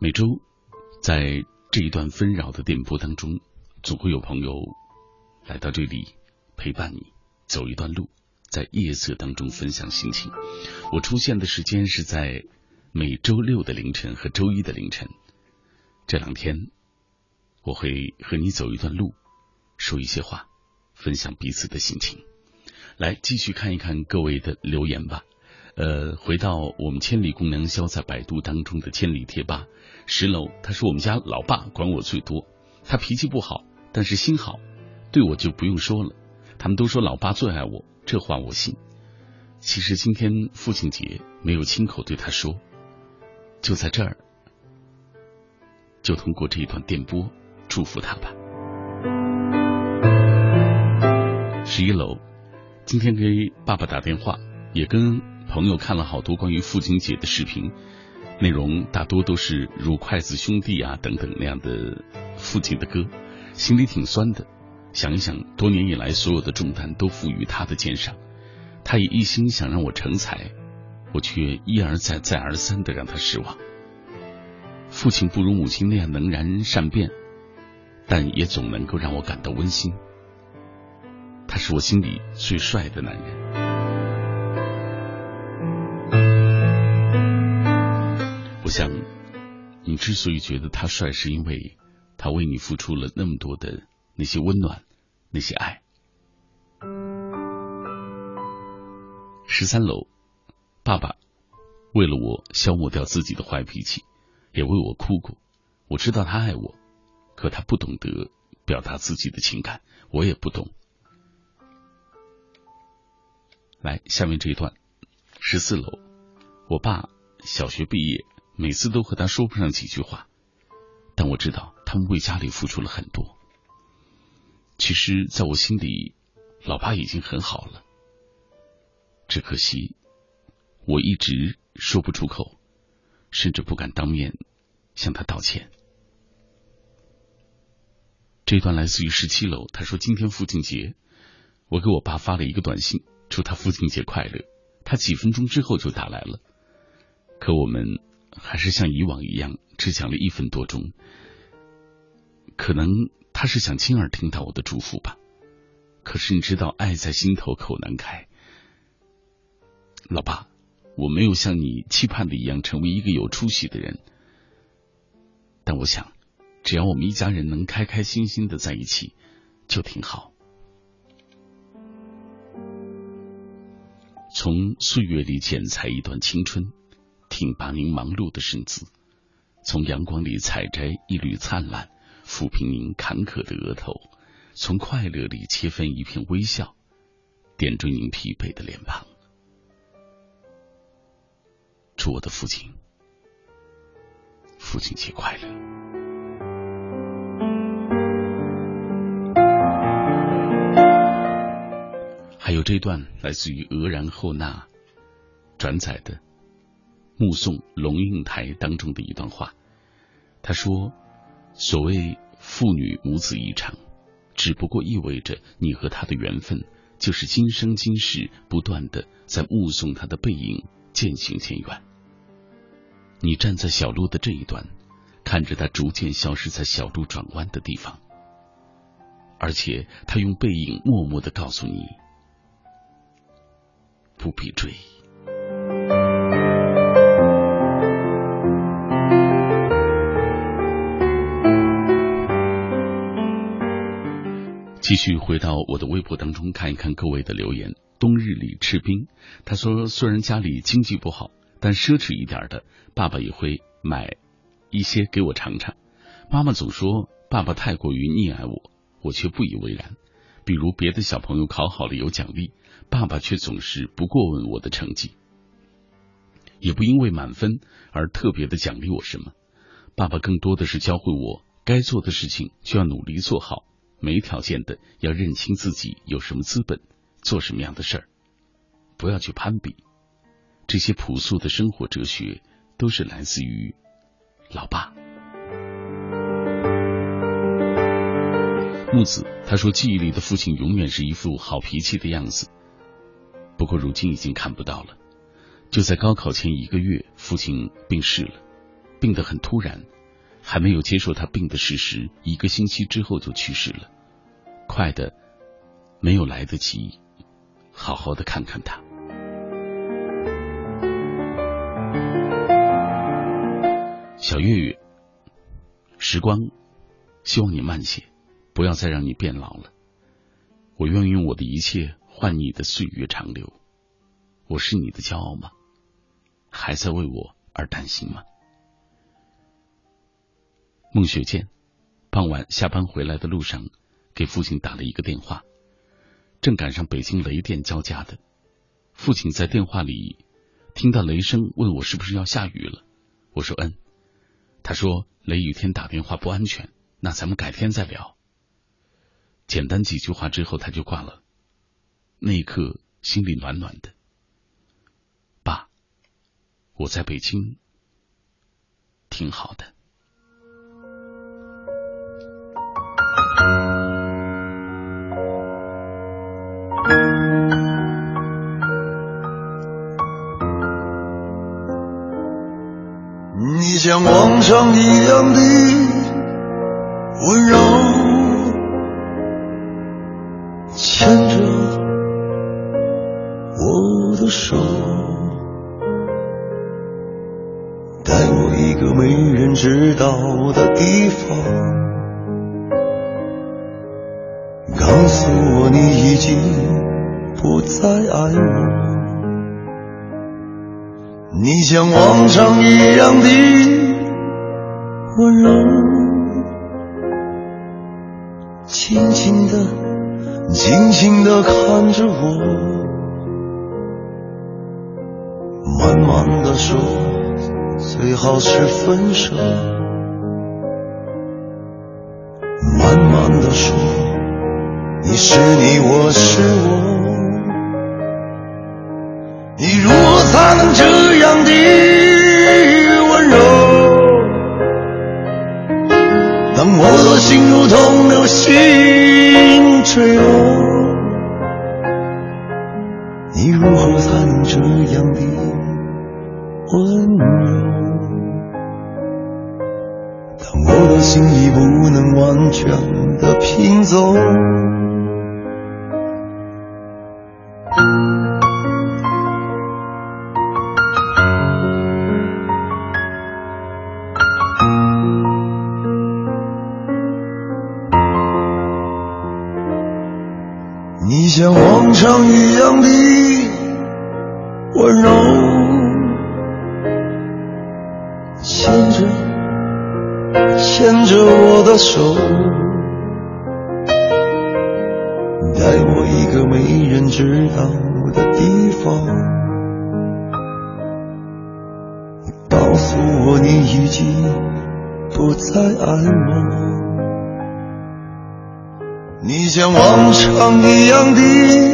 每周，在这一段纷扰的电波当中，总会有朋友来到这里陪伴你走一段路，在夜色当中分享心情。我出现的时间是在每周六的凌晨和周一的凌晨。这两天，我会和你走一段路，说一些话，分享彼此的心情。来，继续看一看各位的留言吧。呃，回到我们千里共良宵在百度当中的千里贴吧。十楼，他说我们家老爸管我最多，他脾气不好，但是心好，对我就不用说了。他们都说老爸最爱我，这话我信。其实今天父亲节没有亲口对他说，就在这儿，就通过这一段电波祝福他吧。十一楼，今天给爸爸打电话，也跟朋友看了好多关于父亲节的视频。内容大多都是如筷子兄弟啊等等那样的父亲的歌，心里挺酸的。想一想，多年以来所有的重担都负于他的肩上，他也一心想让我成才，我却一而再再而三的让他失望。父亲不如母亲那样能言善辩，但也总能够让我感到温馨。他是我心里最帅的男人。想，你之所以觉得他帅，是因为他为你付出了那么多的那些温暖，那些爱。十三楼，爸爸为了我消磨掉自己的坏脾气，也为我哭过。我知道他爱我，可他不懂得表达自己的情感，我也不懂。来，下面这一段，十四楼，我爸小学毕业，每次都和他说不上几句话，但我知道他们为家里付出了很多。其实，在我心里，老爸已经很好了，只可惜我一直说不出口，甚至不敢当面向他道歉。这段来自于十七楼，他说今天父亲节，我给我爸发了一个短信，祝他父亲节快乐。他几分钟之后就打来了，可我们还是像以往一样，只讲了一分多钟。可能他是想亲耳听到我的祝福吧。可是你知道，爱在心头口难开。老爸，我没有像你期盼的一样成为一个有出息的人，但我想。只要我们一家人能开开心心的在一起，就挺好。从岁月里剪裁一段青春，挺拔您忙碌的身姿；从阳光里采摘一缕灿烂，抚平您坎坷的额头；从快乐里切分一片微笑，点缀您疲惫的脸庞。祝我的父亲父亲节快乐！还有这段来自于俄然后那转载的《目送龙应台》当中的一段话，他说：“所谓父女母子一场，只不过意味着你和他的缘分，就是今生今世不断的在目送他的背影渐行渐远。你站在小路的这一端，看着他逐渐消失在小路转弯的地方，而且他用背影默默的告诉你。”不必追。继续回到我的微博当中看一看各位的留言。冬日里吃冰，他说虽然家里经济不好，但奢侈一点的，爸爸也会买一些给我尝尝。妈妈总说爸爸太过于溺爱我，我却不以为然。比如别的小朋友考好了有奖励。爸爸却总是不过问我的成绩，也不因为满分而特别的奖励我什么。爸爸更多的是教会我，该做的事情就要努力做好，没条件的要认清自己有什么资本，做什么样的事儿，不要去攀比。这些朴素的生活哲学，都是来自于老爸。木子他说，记忆里的父亲永远是一副好脾气的样子。不过如今已经看不到了。就在高考前一个月，父亲病逝了，病得很突然，还没有接受他病的事实，一个星期之后就去世了，快的没有来得及好好的看看他。小月月，时光，希望你慢些，不要再让你变老了。我愿意用我的一切。换你的岁月长流，我是你的骄傲吗？还在为我而担心吗？孟雪见，傍晚下班回来的路上，给父亲打了一个电话，正赶上北京雷电交加的。父亲在电话里听到雷声，问我是不是要下雨了。我说嗯。他说雷雨天打电话不安全，那咱们改天再聊。简单几句话之后，他就挂了。那一刻，心里暖暖的。爸，我在北京挺好的。你像往常一样的温柔，牵着。我的手，带我一个没人知道的地方，你已经不再爱我。你像往常一样的温柔，轻轻的、静静的看着我。慢慢的说，最好是分手。慢慢的说，你是你，我是我。你如何才能这样的温柔？当我的心如同流星坠落。你如何才能这样的温柔？当我的心已不能完全的拼凑。唱一样的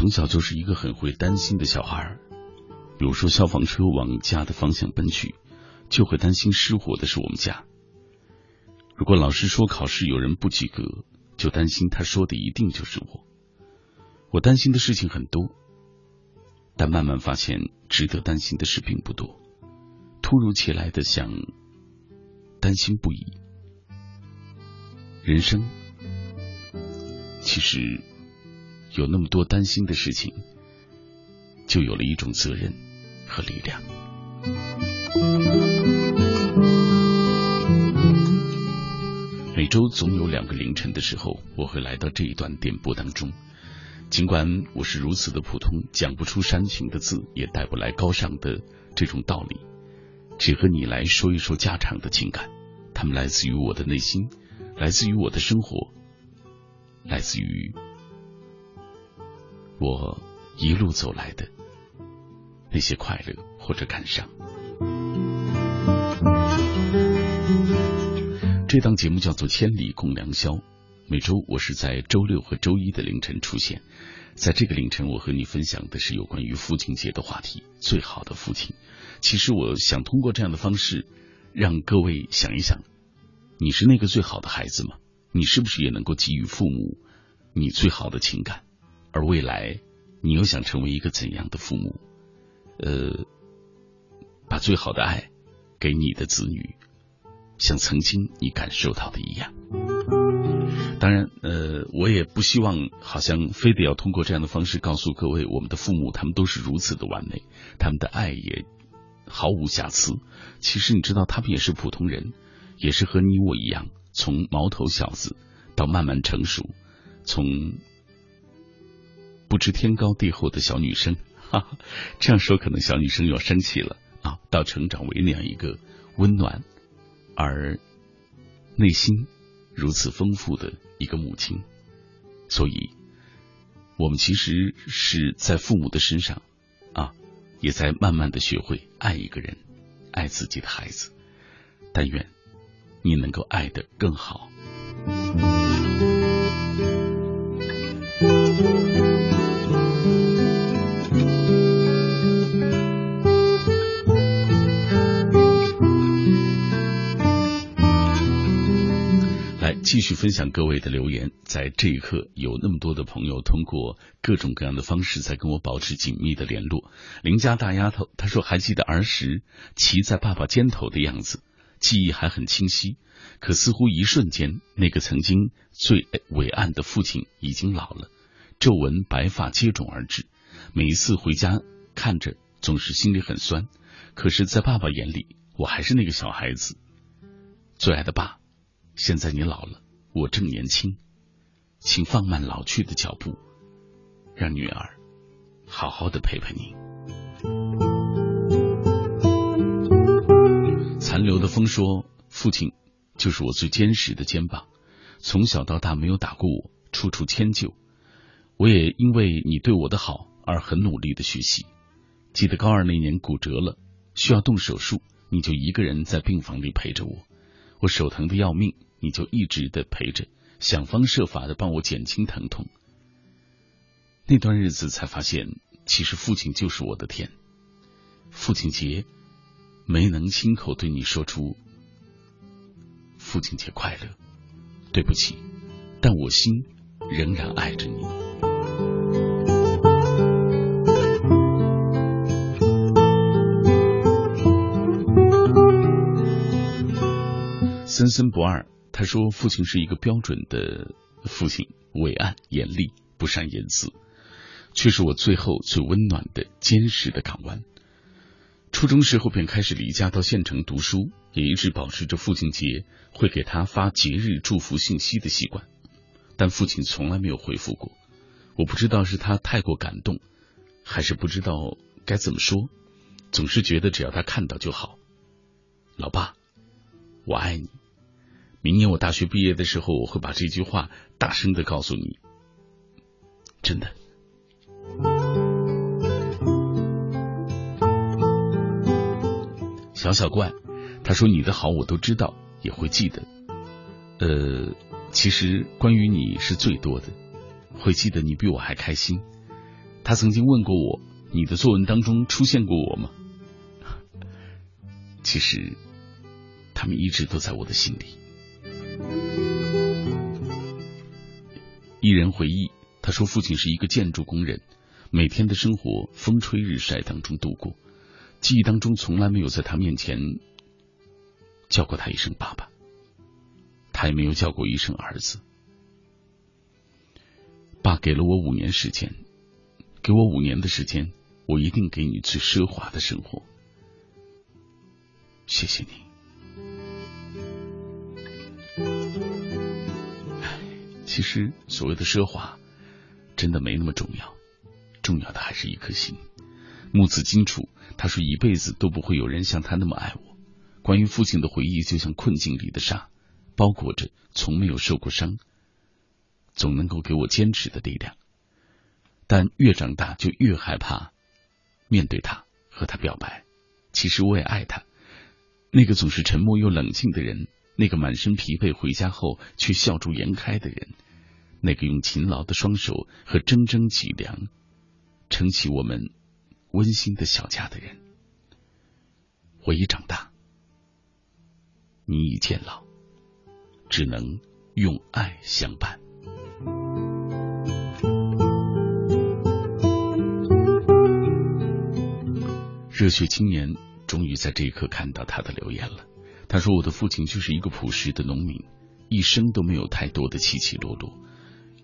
从小就是一个很会担心的小孩，比如说消防车往家的方向奔去，就会担心失火的是我们家；如果老师说考试有人不及格，就担心他说的一定就是我。我担心的事情很多，但慢慢发现值得担心的事并不多。突如其来的想担心不已，人生其实。有那么多担心的事情，就有了一种责任和力量。每周总有两个凌晨的时候，我会来到这一段电波当中。尽管我是如此的普通，讲不出煽情的字，也带不来高尚的这种道理，只和你来说一说家常的情感。他们来自于我的内心，来自于我的生活，来自于。我一路走来的那些快乐或者感伤。这档节目叫做《千里共良宵》，每周我是在周六和周一的凌晨出现。在这个凌晨，我和你分享的是有关于父亲节的话题。最好的父亲，其实我想通过这样的方式，让各位想一想：你是那个最好的孩子吗？你是不是也能够给予父母你最好的情感？而未来，你又想成为一个怎样的父母？呃，把最好的爱给你的子女。像曾经你感受到的一样，当然，呃，我也不希望好像非得要通过这样的方式告诉各位，我们的父母他们都是如此的完美，他们的爱也毫无瑕疵。其实你知道，他们也是普通人，也是和你我一样，从毛头小子到慢慢成熟，从不知天高地厚的小女生，哈哈，这样说可能小女生要生气了啊，到成长为那样一个温暖。而内心如此丰富的一个母亲，所以，我们其实是在父母的身上啊，也在慢慢的学会爱一个人，爱自己的孩子。但愿你能够爱的更好。继续分享各位的留言，在这一刻有那么多的朋友通过各种各样的方式在跟我保持紧密的联络。邻家大丫头她说还记得儿时骑在爸爸肩头的样子，记忆还很清晰。可似乎一瞬间，那个曾经最伟岸的父亲已经老了，皱纹白发接踵而至。每一次回家看着，总是心里很酸。可是，在爸爸眼里，我还是那个小孩子，最爱的爸。现在你老了，我正年轻，请放慢老去的脚步，让女儿好好的陪陪你。残留的风说：“父亲就是我最坚实的肩膀，从小到大没有打过我，处处迁就。我也因为你对我的好而很努力的学习。记得高二那年骨折了，需要动手术，你就一个人在病房里陪着我，我手疼的要命。”你就一直的陪着，想方设法的帮我减轻疼痛。那段日子才发现，其实父亲就是我的天。父亲节没能亲口对你说出“父亲节快乐”，对不起，但我心仍然爱着你。森森不二。他说：“父亲是一个标准的父亲，伟岸、严厉、不善言辞，却是我最后最温暖的、坚实的港湾。初中时候便开始离家到县城读书，也一直保持着父亲节会给他发节日祝福信息的习惯，但父亲从来没有回复过。我不知道是他太过感动，还是不知道该怎么说，总是觉得只要他看到就好。老爸，我爱你。”明年我大学毕业的时候，我会把这句话大声的告诉你。真的，小小怪，他说你的好我都知道，也会记得。呃，其实关于你是最多的，会记得你比我还开心。他曾经问过我，你的作文当中出现过我吗？其实，他们一直都在我的心里。一人回忆，他说：“父亲是一个建筑工人，每天的生活风吹日晒当中度过。记忆当中从来没有在他面前叫过他一声爸爸，他也没有叫过一声儿子。爸给了我五年时间，给我五年的时间，我一定给你最奢华的生活。谢谢你。”其实所谓的奢华，真的没那么重要，重要的还是一颗心。木子金楚他说一辈子都不会有人像他那么爱我。关于父亲的回忆，就像困境里的沙，包裹着从没有受过伤，总能够给我坚持的力量。但越长大就越害怕面对他，和他表白。其实我也爱他，那个总是沉默又冷静的人，那个满身疲惫回家后却笑逐颜开的人，那个用勤劳的双手和铮铮脊梁撑起我们温馨的小家的人。我已长大，你已渐老，只能用爱相伴。热血青年终于在这一刻看到他的留言了。他说：“我的父亲就是一个朴实的农民，一生都没有太多的起起落落，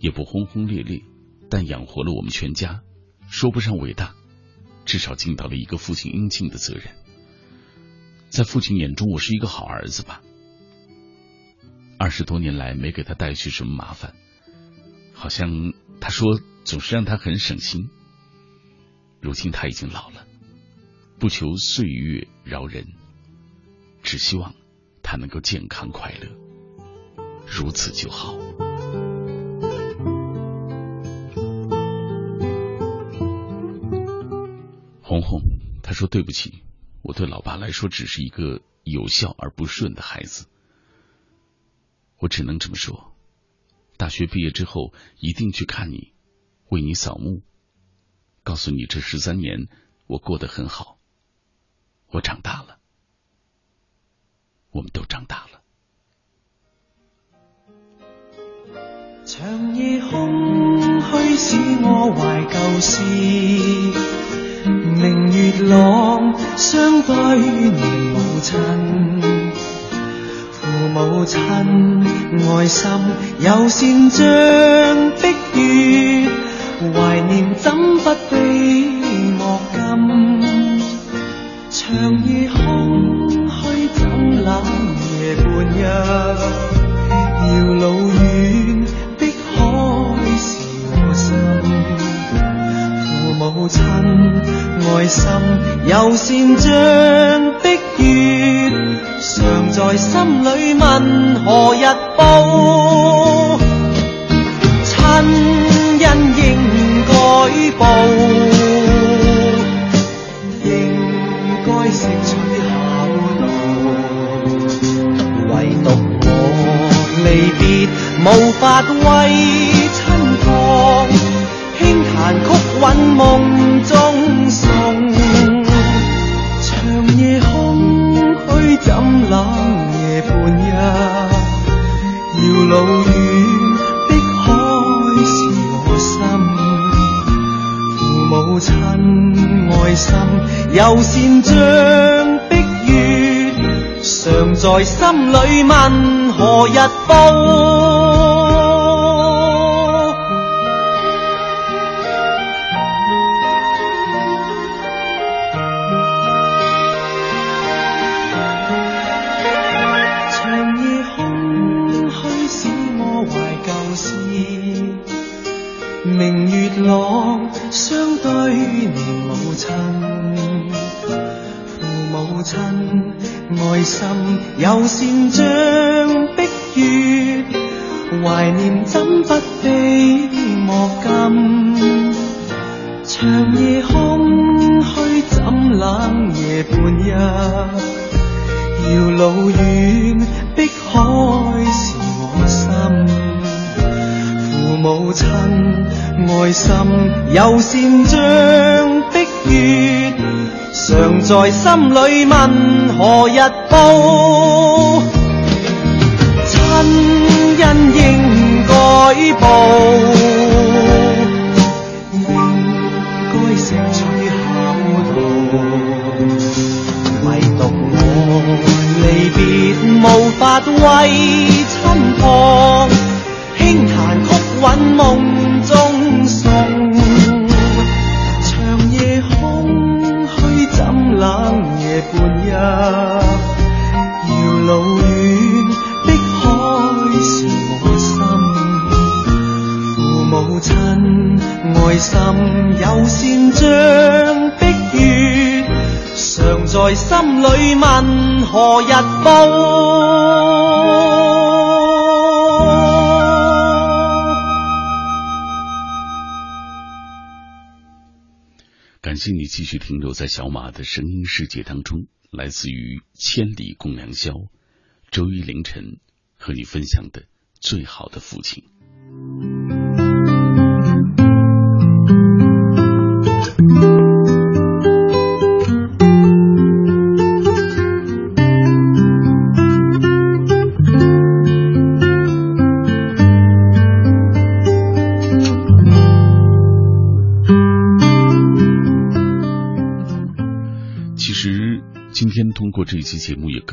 也不轰轰烈烈，但养活了我们全家。说不上伟大，至少尽到了一个父亲应尽的责任。在父亲眼中，我是一个好儿子吧。二十多年来没给他带去什么麻烦，好像他说总是让他很省心。如今他已经老了。”不求岁月饶人，只希望他能够健康快乐，如此就好。红红，他说对不起，我对老爸来说只是一个有孝而不顺的孩子，我只能这么说。大学毕业之后，一定去看你，为你扫墓，告诉你这十三年我过得很好。我长大了，我们都长大了。长夜空虚使我怀旧事，明月朗相对念母亲，父母亲爱心有善像碧月，怀念怎不比莫金？长夜空冷夜半日，遥路远碧海是我心。父母亲爱心有善像的月，常在心里问何日报？亲恩应该报。无法为亲讲，轻弹曲韵梦中送。长夜空虚怎冷夜半日，遥路远碧海是我心，父母亲爱心。又善将，常在心里问何日报？在心里问何日报？亲恩应该报，应该识取孝道。唯独我离别无法为父母亲爱心有善像碧月，常在心里问何日报？谢你继续停留在小马的声音世界当中，来自于千里共良宵，周一凌晨和你分享的最好的父亲。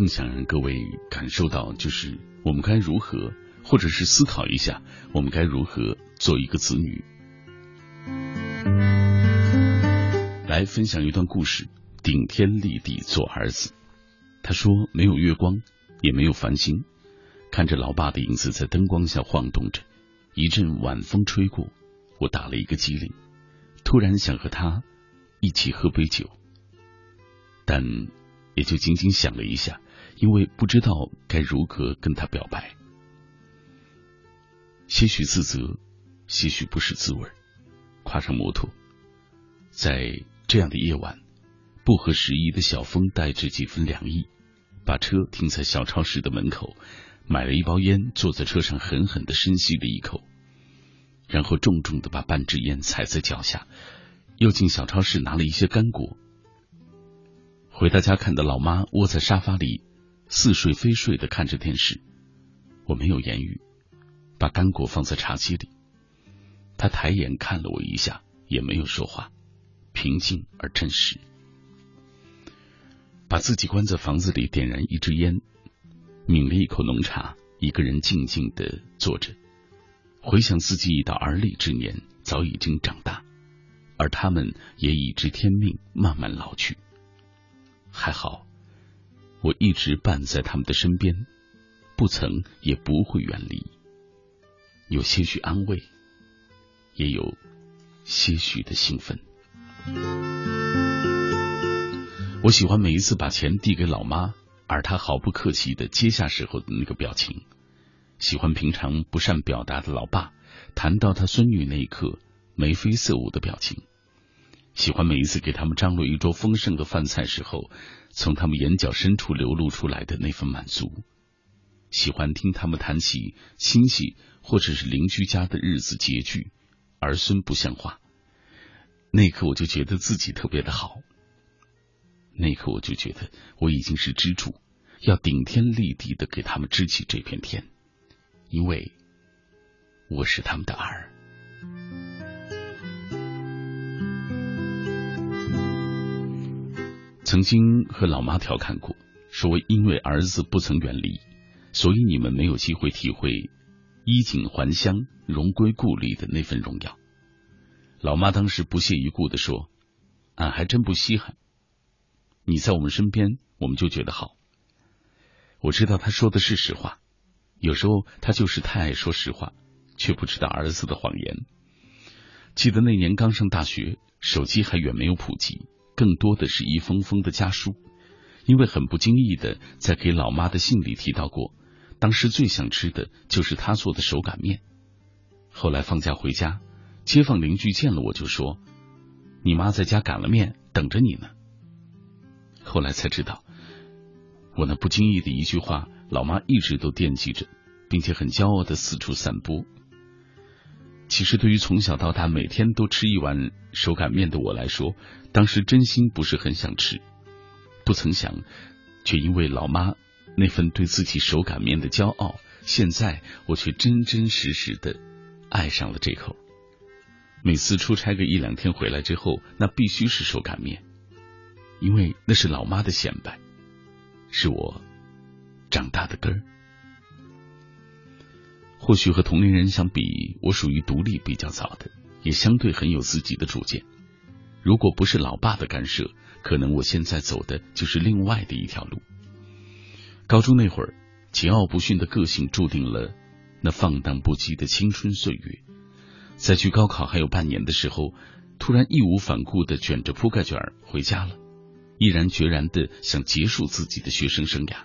更想让各位感受到，就是我们该如何，或者是思考一下，我们该如何做一个子女。来分享一段故事：顶天立地做儿子。他说：“没有月光，也没有繁星，看着老爸的影子在灯光下晃动着。一阵晚风吹过，我打了一个激灵，突然想和他一起喝杯酒，但……”也就仅仅想了一下，因为不知道该如何跟他表白，些许自责，些许不是滋味。跨上摩托，在这样的夜晚，不合时宜的小风带着几分凉意，把车停在小超市的门口，买了一包烟，坐在车上狠狠的深吸了一口，然后重重的把半支烟踩在脚下，又进小超市拿了一些干果。回到家，看到老妈窝在沙发里似睡非睡的看着电视，我没有言语，把干果放在茶几里。他抬眼看了我一下，也没有说话，平静而真实。把自己关在房子里，点燃一支烟，抿了一口浓茶，一个人静静的坐着，回想自己已到而立之年，早已经长大，而他们也已知天命，慢慢老去。还好，我一直伴在他们的身边，不曾也不会远离。有些许安慰，也有些许的兴奋。我喜欢每一次把钱递给老妈，而她毫不客气的接下时候的那个表情；喜欢平常不善表达的老爸，谈到他孙女那一刻眉飞色舞的表情。喜欢每一次给他们张罗一桌丰盛的饭菜时候，从他们眼角深处流露出来的那份满足。喜欢听他们谈起亲戚或者是邻居家的日子拮据，儿孙不像话。那刻我就觉得自己特别的好。那刻我就觉得我已经是支柱，要顶天立地的给他们支起这片天，因为我是他们的儿。曾经和老妈调侃过，说因为儿子不曾远离，所以你们没有机会体会衣锦还乡、荣归故里的那份荣耀。老妈当时不屑一顾的说：“俺还真不稀罕，你在我们身边，我们就觉得好。”我知道他说的是实话，有时候他就是太爱说实话，却不知道儿子的谎言。记得那年刚上大学，手机还远没有普及。更多的是一封封的家书，因为很不经意的在给老妈的信里提到过，当时最想吃的就是她做的手擀面。后来放假回家，街坊邻居见了我就说：“你妈在家擀了面，等着你呢。”后来才知道，我那不经意的一句话，老妈一直都惦记着，并且很骄傲的四处散播。其实，对于从小到大每天都吃一碗手擀面的我来说，当时真心不是很想吃。不曾想，却因为老妈那份对自己手擀面的骄傲，现在我却真真实实的爱上了这口。每次出差个一两天回来之后，那必须是手擀面，因为那是老妈的显摆，是我长大的根儿。或许和同龄人相比，我属于独立比较早的，也相对很有自己的主见。如果不是老爸的干涉，可能我现在走的就是另外的一条路。高中那会儿，桀骜不驯的个性注定了那放荡不羁的青春岁月。在距高考还有半年的时候，突然义无反顾的卷着铺盖卷回家了，毅然决然的想结束自己的学生生涯。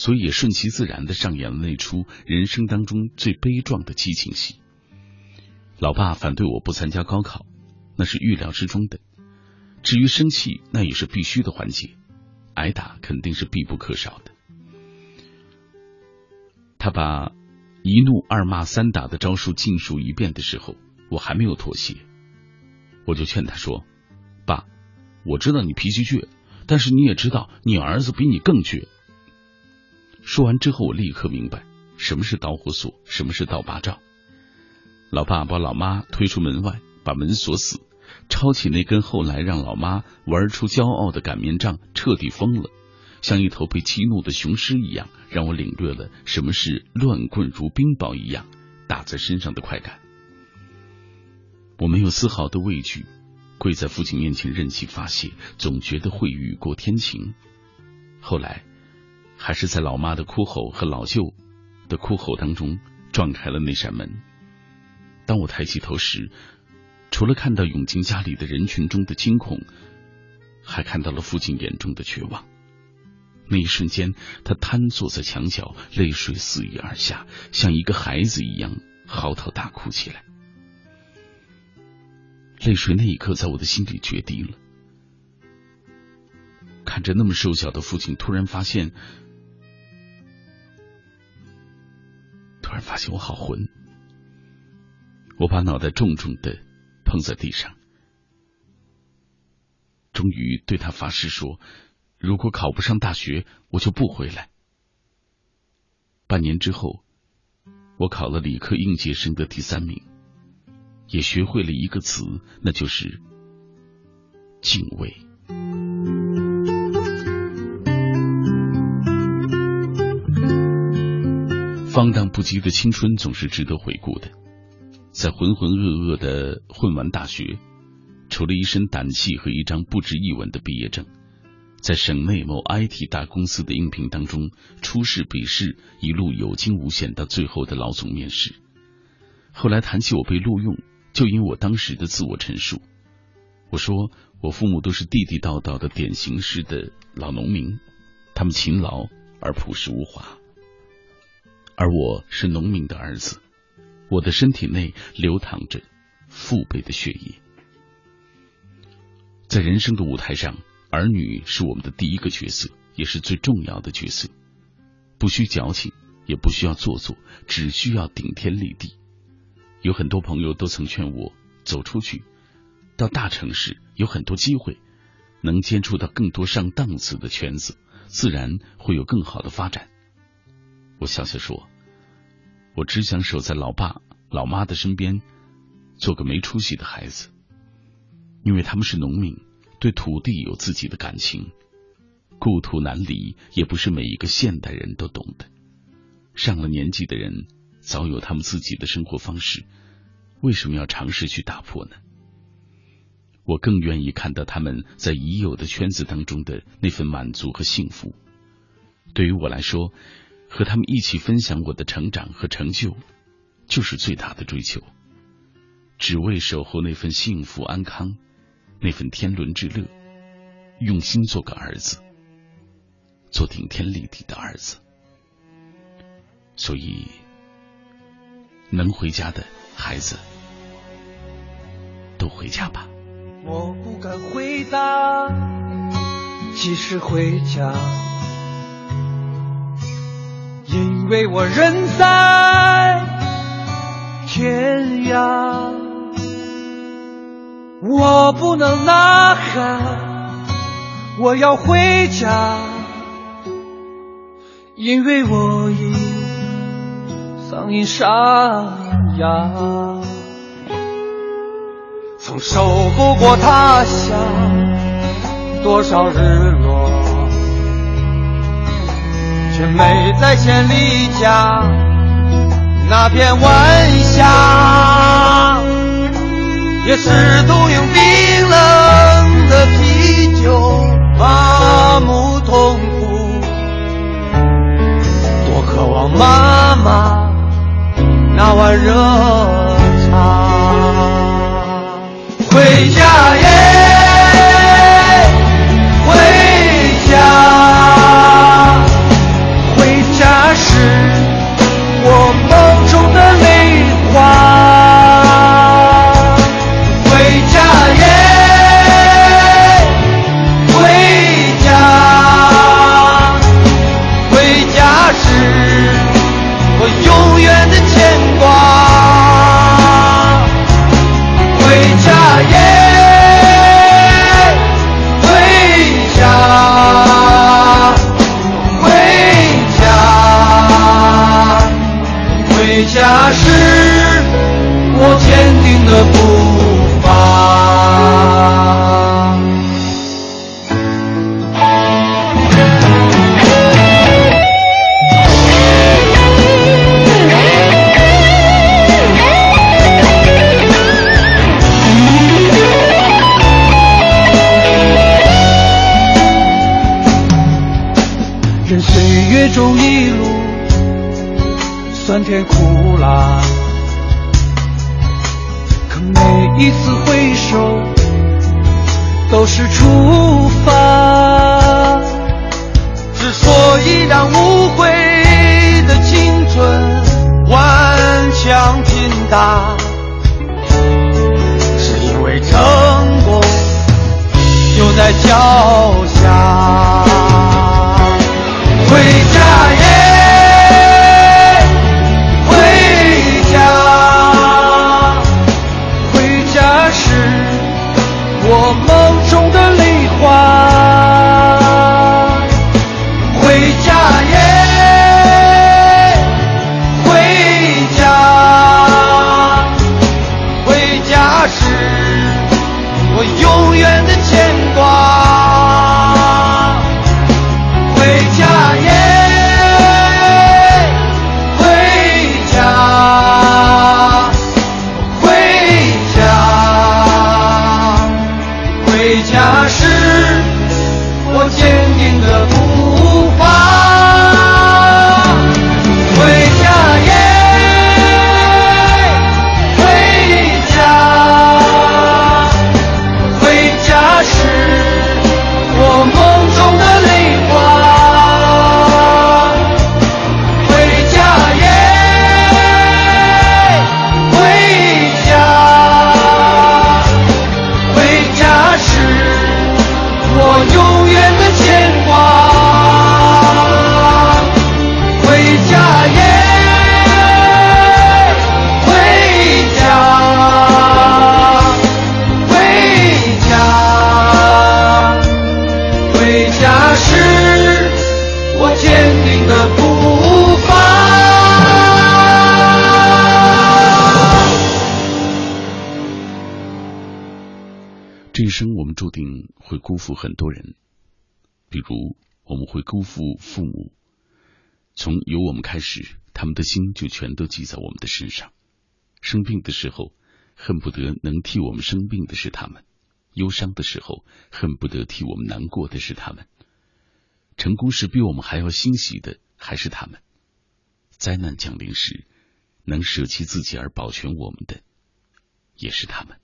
所以也顺其自然的上演了那出人生当中最悲壮的激情戏。老爸反对我不参加高考，那是预料之中的。至于生气，那也是必须的环节，挨打肯定是必不可少的。他把一怒二骂三打的招数尽数一遍的时候，我还没有妥协，我就劝他说：“爸，我知道你脾气倔，但是你也知道你儿子比你更倔。”说完之后，我立刻明白什么是导火索，什么是倒八照。老爸把老妈推出门外，把门锁死，抄起那根后来让老妈玩出骄傲的擀面杖，彻底疯了，像一头被激怒的雄狮一样，让我领略了什么是乱棍如冰雹一样打在身上的快感。我没有丝毫的畏惧，跪在父亲面前任其发泄，总觉得会雨过天晴。后来。还是在老妈的哭吼和老舅的哭吼当中撞开了那扇门。当我抬起头时，除了看到涌进家里的人群中的惊恐，还看到了父亲眼中的绝望。那一瞬间，他瘫坐在墙角，泪水肆意而下，像一个孩子一样嚎啕大哭起来。泪水那一刻在我的心里决堤了。看着那么瘦小的父亲，突然发现。突然发现我好昏，我把脑袋重重的碰在地上，终于对他发誓说：如果考不上大学，我就不回来。半年之后，我考了理科应届生的第三名，也学会了一个词，那就是敬畏。放荡不羁的青春总是值得回顾的，在浑浑噩噩的混完大学，除了一身胆气和一张不值一文的毕业证，在省内某 IT 大公司的应聘当中，初试、笔试一路有惊无险到最后的老总面试。后来谈起我被录用，就因我当时的自我陈述，我说我父母都是地地道道的典型式的老农民，他们勤劳而朴实无华。而我是农民的儿子，我的身体内流淌着父辈的血液。在人生的舞台上，儿女是我们的第一个角色，也是最重要的角色。不需矫情，也不需要做作，只需要顶天立地。有很多朋友都曾劝我走出去，到大城市有很多机会，能接触到更多上档次的圈子，自然会有更好的发展。我笑笑说：“我只想守在老爸老妈的身边，做个没出息的孩子。因为他们是农民，对土地有自己的感情，故土难离，也不是每一个现代人都懂的。上了年纪的人早有他们自己的生活方式，为什么要尝试去打破呢？我更愿意看到他们在已有的圈子当中的那份满足和幸福。对于我来说。”和他们一起分享我的成长和成就，就是最大的追求。只为守候那份幸福安康，那份天伦之乐，用心做个儿子，做顶天立地的儿子。所以，能回家的孩子，都回家吧。我不敢回答，即使回家。为我人在天涯，我不能呐喊，我要回家，因为我已嗓音沙哑。曾守候过他乡，多少日落。却没在千里家那片晚霞，也试图用冰冷的啤酒麻木痛苦，多渴望妈妈那碗热茶。回家耶，坚辜负父母。从有我们开始，他们的心就全都记在我们的身上。生病的时候，恨不得能替我们生病的是他们；忧伤的时候，恨不得替我们难过的是他们。成功时比我们还要欣喜的还是他们。灾难降临时，能舍弃自己而保全我们的也是他们。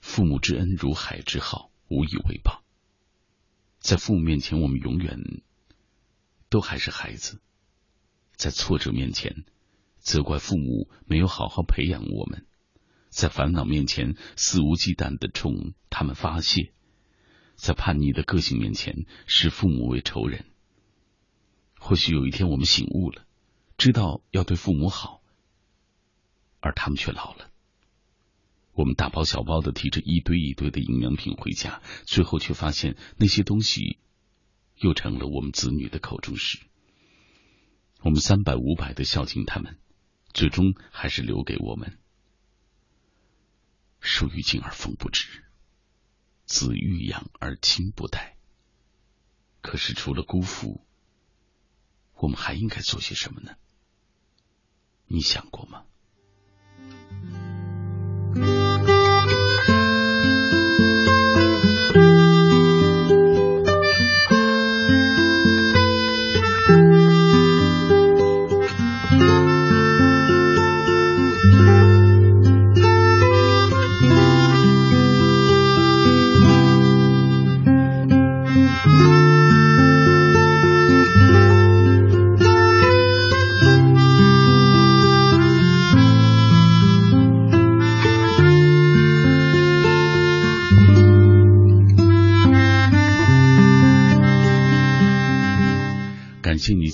父母之恩如海之浩，无以为报。在父母面前，我们永远都还是孩子；在挫折面前，责怪父母没有好好培养我们；在烦恼面前，肆无忌惮的冲他们发泄；在叛逆的个性面前，视父母为仇人。或许有一天我们醒悟了，知道要对父母好，而他们却老了。我们大包小包的提着一堆一堆的营养品回家，最后却发现那些东西又成了我们子女的口中食。我们三百五百的孝敬他们，最终还是留给我们树欲静而风不止，子欲养而亲不待。可是除了辜负，我们还应该做些什么呢？你想过吗？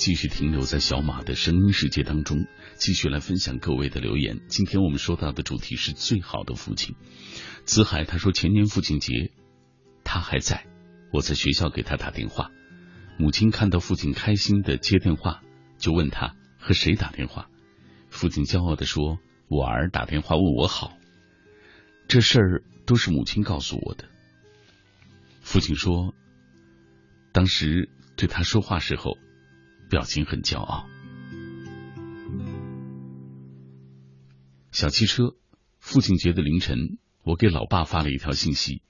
继续停留在小马的声音世界当中，继续来分享各位的留言。今天我们说到的主题是最好的父亲。子海他说前年父亲节他还在，我在学校给他打电话，母亲看到父亲开心的接电话，就问他和谁打电话。父亲骄傲的说：“我儿打电话问我好。”这事儿都是母亲告诉我的。父亲说，当时对他说话时候。表情很骄傲。小汽车，父亲节的凌晨，我给老爸发了一条信息，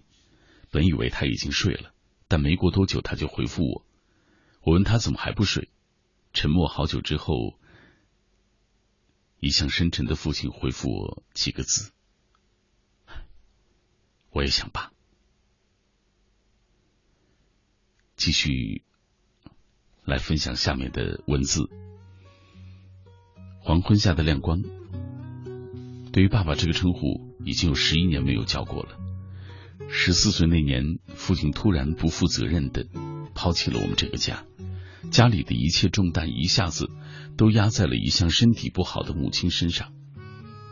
本以为他已经睡了，但没过多久他就回复我。我问他怎么还不睡，沉默好久之后，一向深沉的父亲回复我几个字：“我也想爸。”继续。来分享下面的文字。黄昏下的亮光，对于爸爸这个称呼，已经有十一年没有叫过了。十四岁那年，父亲突然不负责任的抛弃了我们这个家，家里的一切重担一下子都压在了一向身体不好的母亲身上。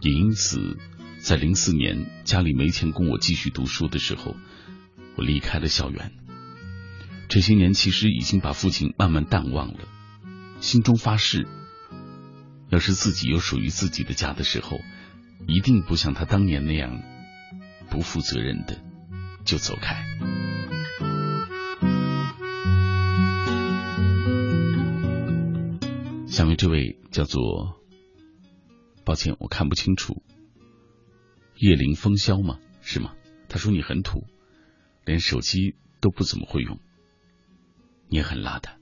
也因此，在零四年家里没钱供我继续读书的时候，我离开了校园。这些年其实已经把父亲慢慢淡忘了，心中发誓，要是自己有属于自己的家的时候，一定不像他当年那样不负责任的就走开。下面这位叫做，抱歉我看不清楚，叶灵风萧吗？是吗？他说你很土，连手机都不怎么会用。你很邋遢，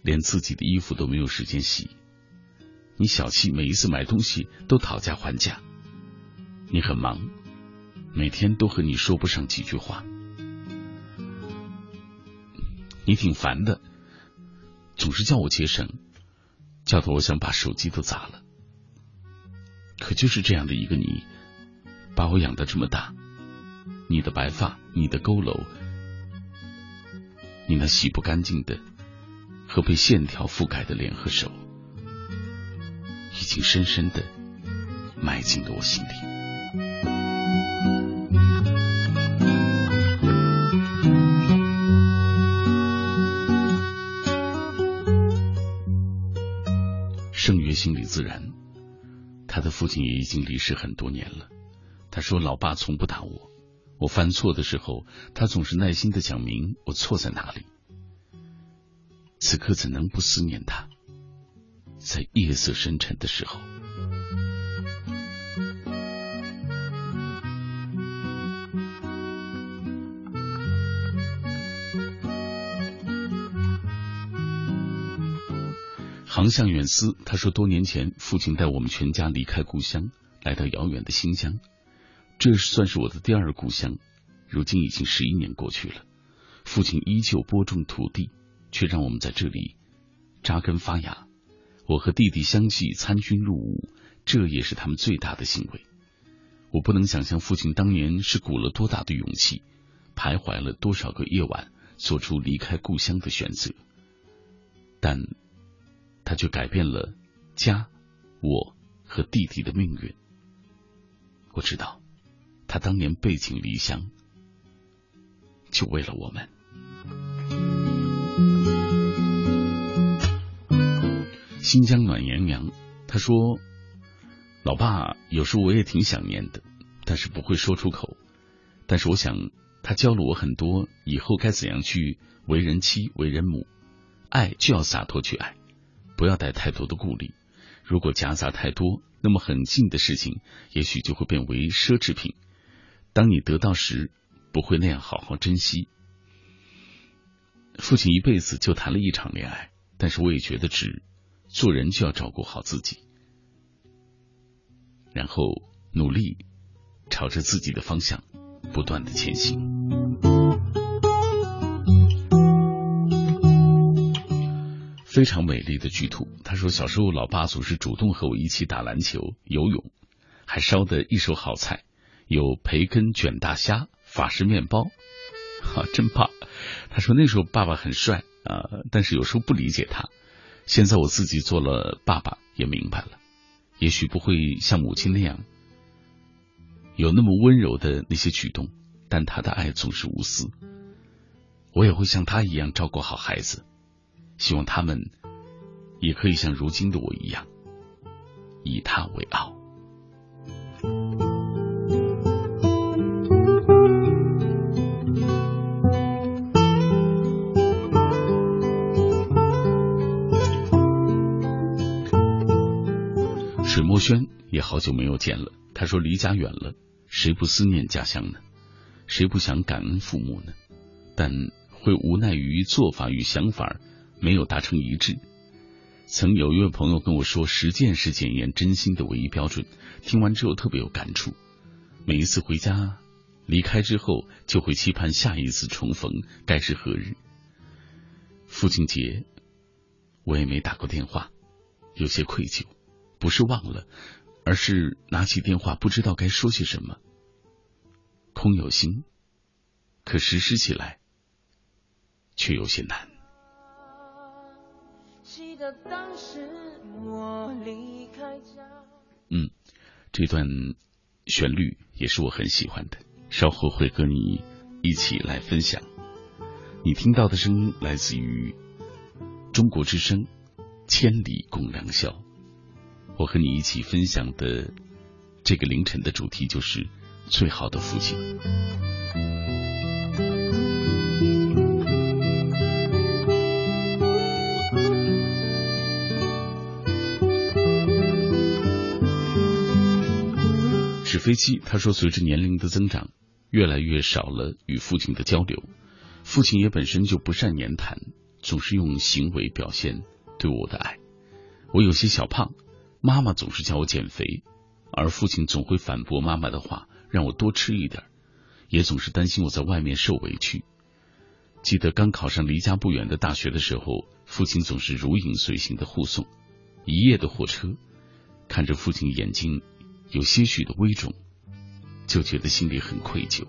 连自己的衣服都没有时间洗。你小气，每一次买东西都讨价还价。你很忙，每天都和你说不上几句话。你挺烦的，总是叫我节省，叫得我想把手机都砸了。可就是这样的一个你，把我养的这么大，你的白发，你的佝偻。你那洗不干净的和被线条覆盖的脸和手，已经深深的埋进了我心里。圣约心理自然，他的父亲也已经离世很多年了。他说：“老爸从不打我。”我犯错的时候，他总是耐心的讲明我错在哪里。此刻怎能不思念他？在夜色深沉的时候，航向远思，他说多年前父亲带我们全家离开故乡，来到遥远的新疆。这算是我的第二故乡，如今已经十一年过去了，父亲依旧播种土地，却让我们在这里扎根发芽。我和弟弟相继参军入伍，这也是他们最大的欣慰。我不能想象父亲当年是鼓了多大的勇气，徘徊了多少个夜晚，做出离开故乡的选择，但他却改变了家、我和弟弟的命运。我知道。他当年背井离乡，就为了我们。新疆暖洋洋，他说：“老爸，有时候我也挺想念的，但是不会说出口。但是我想，他教了我很多，以后该怎样去为人妻、为人母。爱就要洒脱去爱，不要带太多的顾虑。如果夹杂太多，那么很近的事情，也许就会变为奢侈品。”当你得到时，不会那样好好珍惜。父亲一辈子就谈了一场恋爱，但是我也觉得值。做人就要照顾好自己，然后努力朝着自己的方向不断的前行。非常美丽的巨兔，他说小时候老爸总是主动和我一起打篮球、游泳，还烧的一手好菜。有培根卷大虾、法式面包，哈，真棒！他说那时候爸爸很帅啊，但是有时候不理解他，现在我自己做了爸爸，也明白了，也许不会像母亲那样有那么温柔的那些举动，但他的爱总是无私。我也会像他一样照顾好孩子，希望他们也可以像如今的我一样，以他为傲。水墨轩也好久没有见了。他说：“离家远了，谁不思念家乡呢？谁不想感恩父母呢？但会无奈于做法与想法没有达成一致。”曾有一位朋友跟我说：“实践是检验真心的唯一标准。”听完之后特别有感触。每一次回家离开之后，就会期盼下一次重逢该是何日。父亲节，我也没打过电话，有些愧疚。不是忘了，而是拿起电话不知道该说些什么，空有心，可实施起来却有些难。嗯，这段旋律也是我很喜欢的，稍后会和你一起来分享。你听到的声音来自于中国之声《千里共良宵》。我和你一起分享的这个凌晨的主题就是最好的父亲。纸飞机他说，随着年龄的增长，越来越少了与父亲的交流，父亲也本身就不善言谈，总是用行为表现对我的爱。我有些小胖。妈妈总是叫我减肥，而父亲总会反驳妈妈的话，让我多吃一点，也总是担心我在外面受委屈。记得刚考上离家不远的大学的时候，父亲总是如影随形的护送，一夜的火车，看着父亲眼睛有些许的微肿，就觉得心里很愧疚。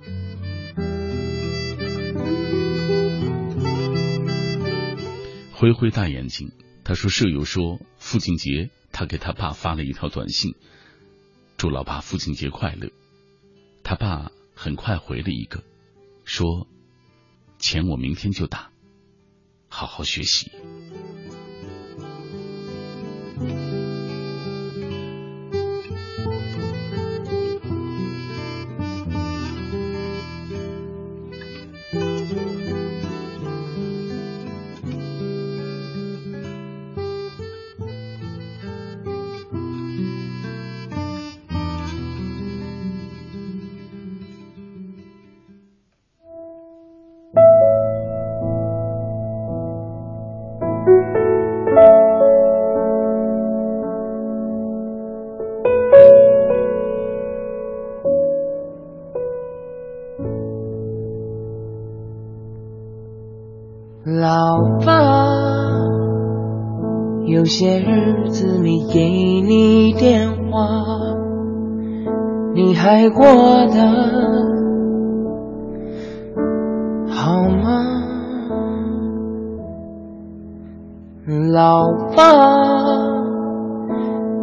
灰灰大眼睛，他说舍友说父亲节。他给他爸发了一条短信，祝老爸父亲节快乐。他爸很快回了一个，说：“钱我明天就打，好好学习。”些日子没给你电话，你还过得好吗？老爸，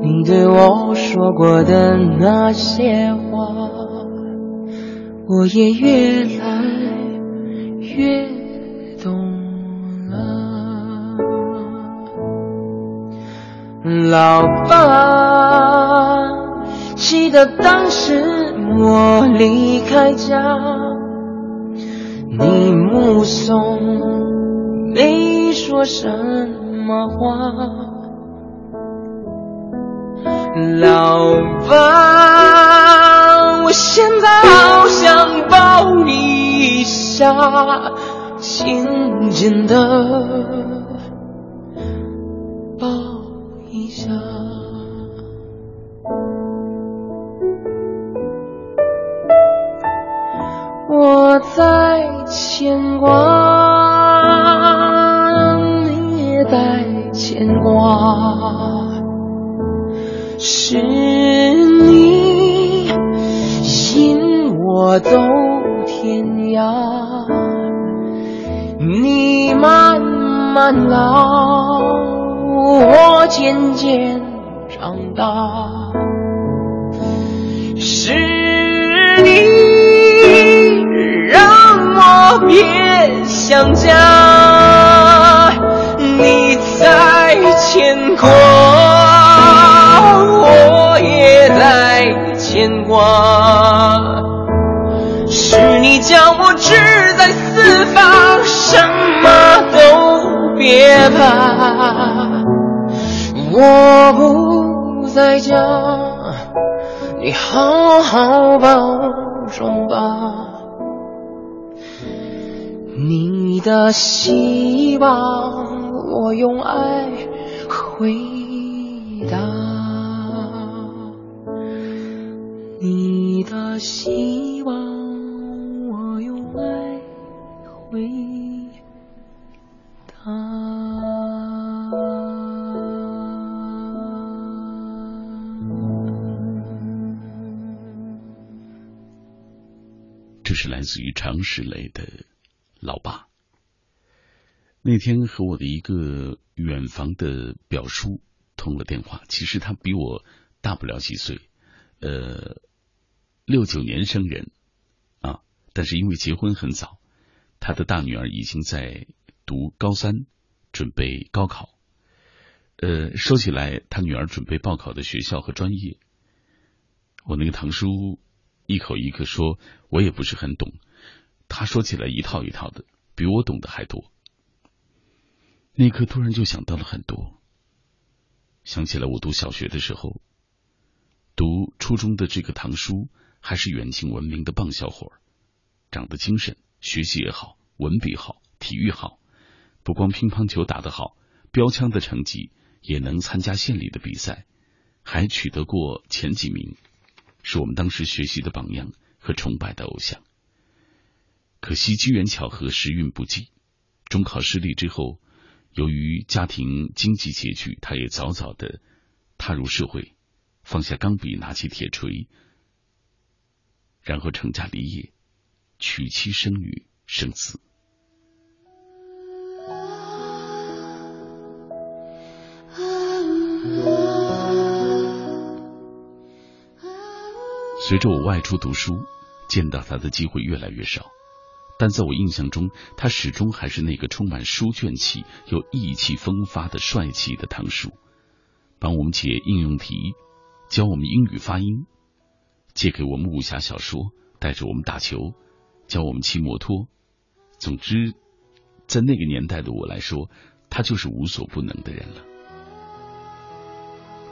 你对我说过的那些话，我也越来越。老爸，记得当时我离开家，你目送没说什么话。老爸，我现在好想抱你一下，紧紧的。下我在牵挂，你也在牵挂，是你引我走天涯，你慢慢老。我渐渐长大。是你让我别想家，你在牵挂，我也在牵挂。是你叫我志在四方，什么都别怕。我不在家，你好好保重吧。你的希望，我用爱回答。你的希望，是来自于常石磊的老爸。那天和我的一个远房的表叔通了电话，其实他比我大不了几岁，呃，六九年生人啊，但是因为结婚很早，他的大女儿已经在读高三，准备高考。呃，说起来，他女儿准备报考的学校和专业，我那个堂叔一口一个说，我也不是很懂。他说起来一套一套的，比我懂得还多。那一刻突然就想到了很多，想起了我读小学的时候，读初中的这个堂叔还是远近闻名的棒小伙，长得精神，学习也好，文笔好，体育好，不光乒乓球打得好，标枪的成绩也能参加县里的比赛，还取得过前几名，是我们当时学习的榜样和崇拜的偶像。可惜机缘巧合，时运不济，中考失利之后，由于家庭经济拮据，他也早早的踏入社会，放下钢笔，拿起铁锤，然后成家立业，娶妻生女，生子。随着我外出读书，见到他的机会越来越少。但在我印象中，他始终还是那个充满书卷气又意气风发的帅气的堂叔，帮我们解应用题，教我们英语发音，借给我们武侠小说，带着我们打球，教我们骑摩托。总之，在那个年代的我来说，他就是无所不能的人了。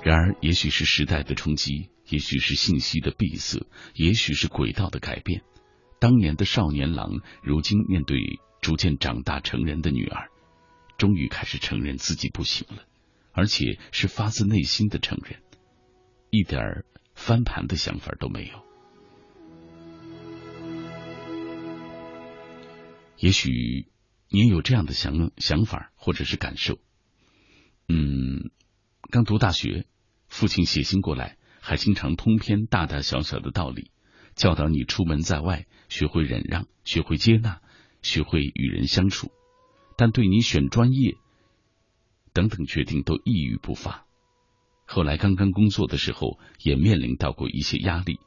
然而，也许是时代的冲击，也许是信息的闭塞，也许是轨道的改变。当年的少年郎，如今面对逐渐长大成人的女儿，终于开始承认自己不行了，而且是发自内心的承认，一点翻盘的想法都没有。也许你也有这样的想想法或者是感受。嗯，刚读大学，父亲写信过来，还经常通篇大大小小的道理。教导你出门在外，学会忍让，学会接纳，学会与人相处，但对你选专业等等决定都一语不发。后来刚刚工作的时候，也面临到过一些压力，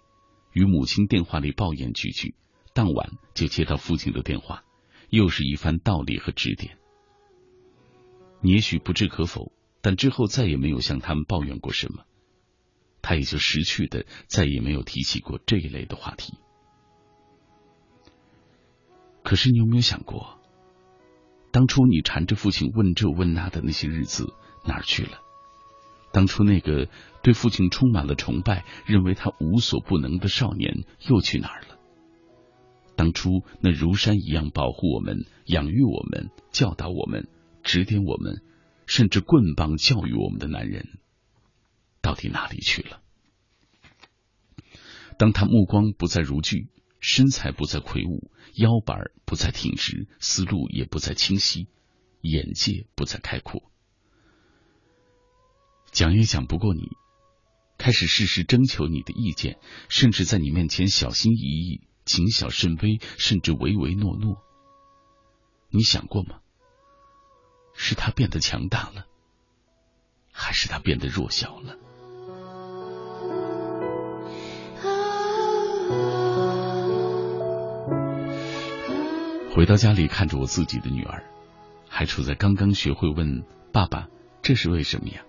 与母亲电话里抱怨几句，当晚就接到父亲的电话，又是一番道理和指点。你也许不置可否，但之后再也没有向他们抱怨过什么。他也就识趣的再也没有提起过这一类的话题。可是你有没有想过，当初你缠着父亲问这问那的那些日子哪儿去了？当初那个对父亲充满了崇拜、认为他无所不能的少年又去哪儿了？当初那如山一样保护我们、养育我们、教导我们、指点我们，甚至棍棒教育我们的男人？到底哪里去了？当他目光不再如炬，身材不再魁梧，腰板不再挺直，思路也不再清晰，眼界不再开阔，讲也讲不过你，开始事事征求你的意见，甚至在你面前小心翼翼、谨小慎微，甚至唯唯诺诺。你想过吗？是他变得强大了，还是？他变得弱小了。回到家里，看着我自己的女儿，还处在刚刚学会问爸爸这是为什么呀，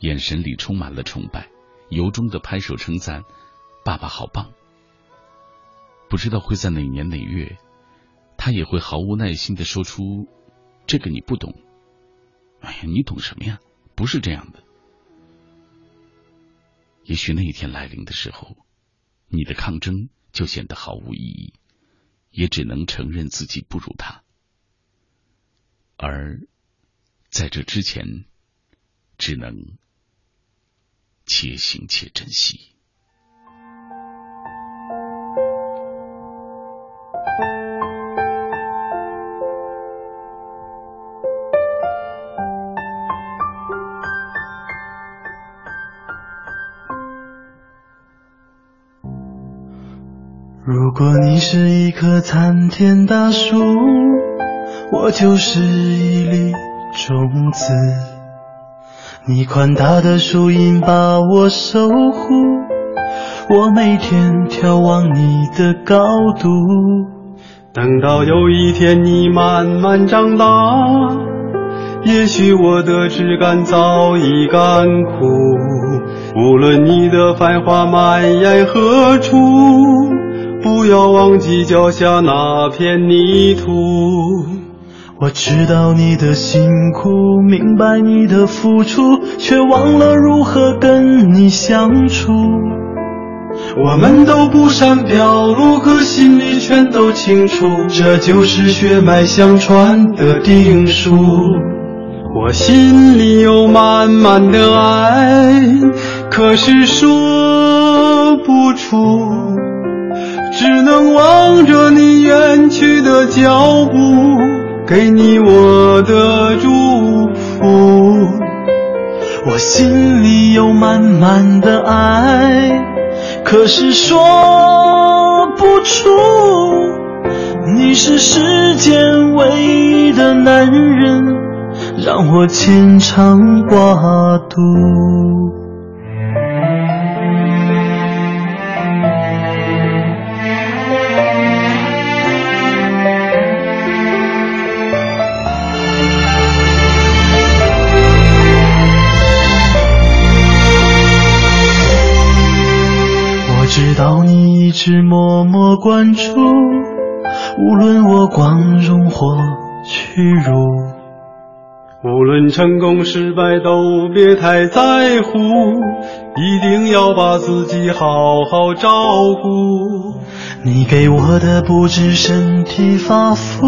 眼神里充满了崇拜，由衷的拍手称赞爸爸好棒。不知道会在哪年哪月，他也会毫无耐心的说出这个你不懂。哎呀，你懂什么呀？不是这样的。也许那一天来临的时候，你的抗争就显得毫无意义。也只能承认自己不如他，而在这之前，只能且行且珍惜。你是一棵参天大树，我就是一粒种子。你宽大的树荫把我守护，我每天眺望你的高度。等到有一天你慢慢长大，也许我的枝干早已干枯。无论你的繁华蔓延何处。不要忘记脚下那片泥土。我知道你的辛苦，明白你的付出，却忘了如何跟你相处。我们都不善表露，可心里全都清楚，这就是血脉相传的定数。我心里有满满的爱，可是说不出。只能望着你远去的脚步，给你我的祝福。我心里有满满的爱，可是说不出。你是世间唯一的男人，让我牵肠挂肚。直默默关注，无论我光荣或屈辱，无论成功失败都别太在乎，一定要把自己好好照顾。你给我的不止身体发肤，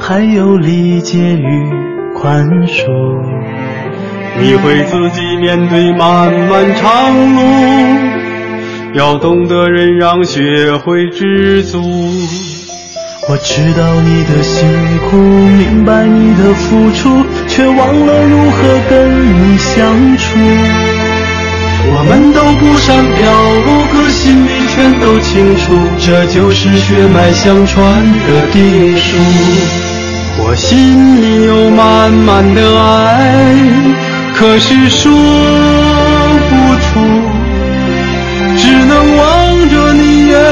还有理解与宽恕。你会自己面对漫漫长路。要懂得忍让，学会知足。我知道你的辛苦，明白你的付出，却忘了如何跟你相处。我们都不善表露，可心里全都清楚，这就是血脉相传的定数。我心里有满满的爱，可是说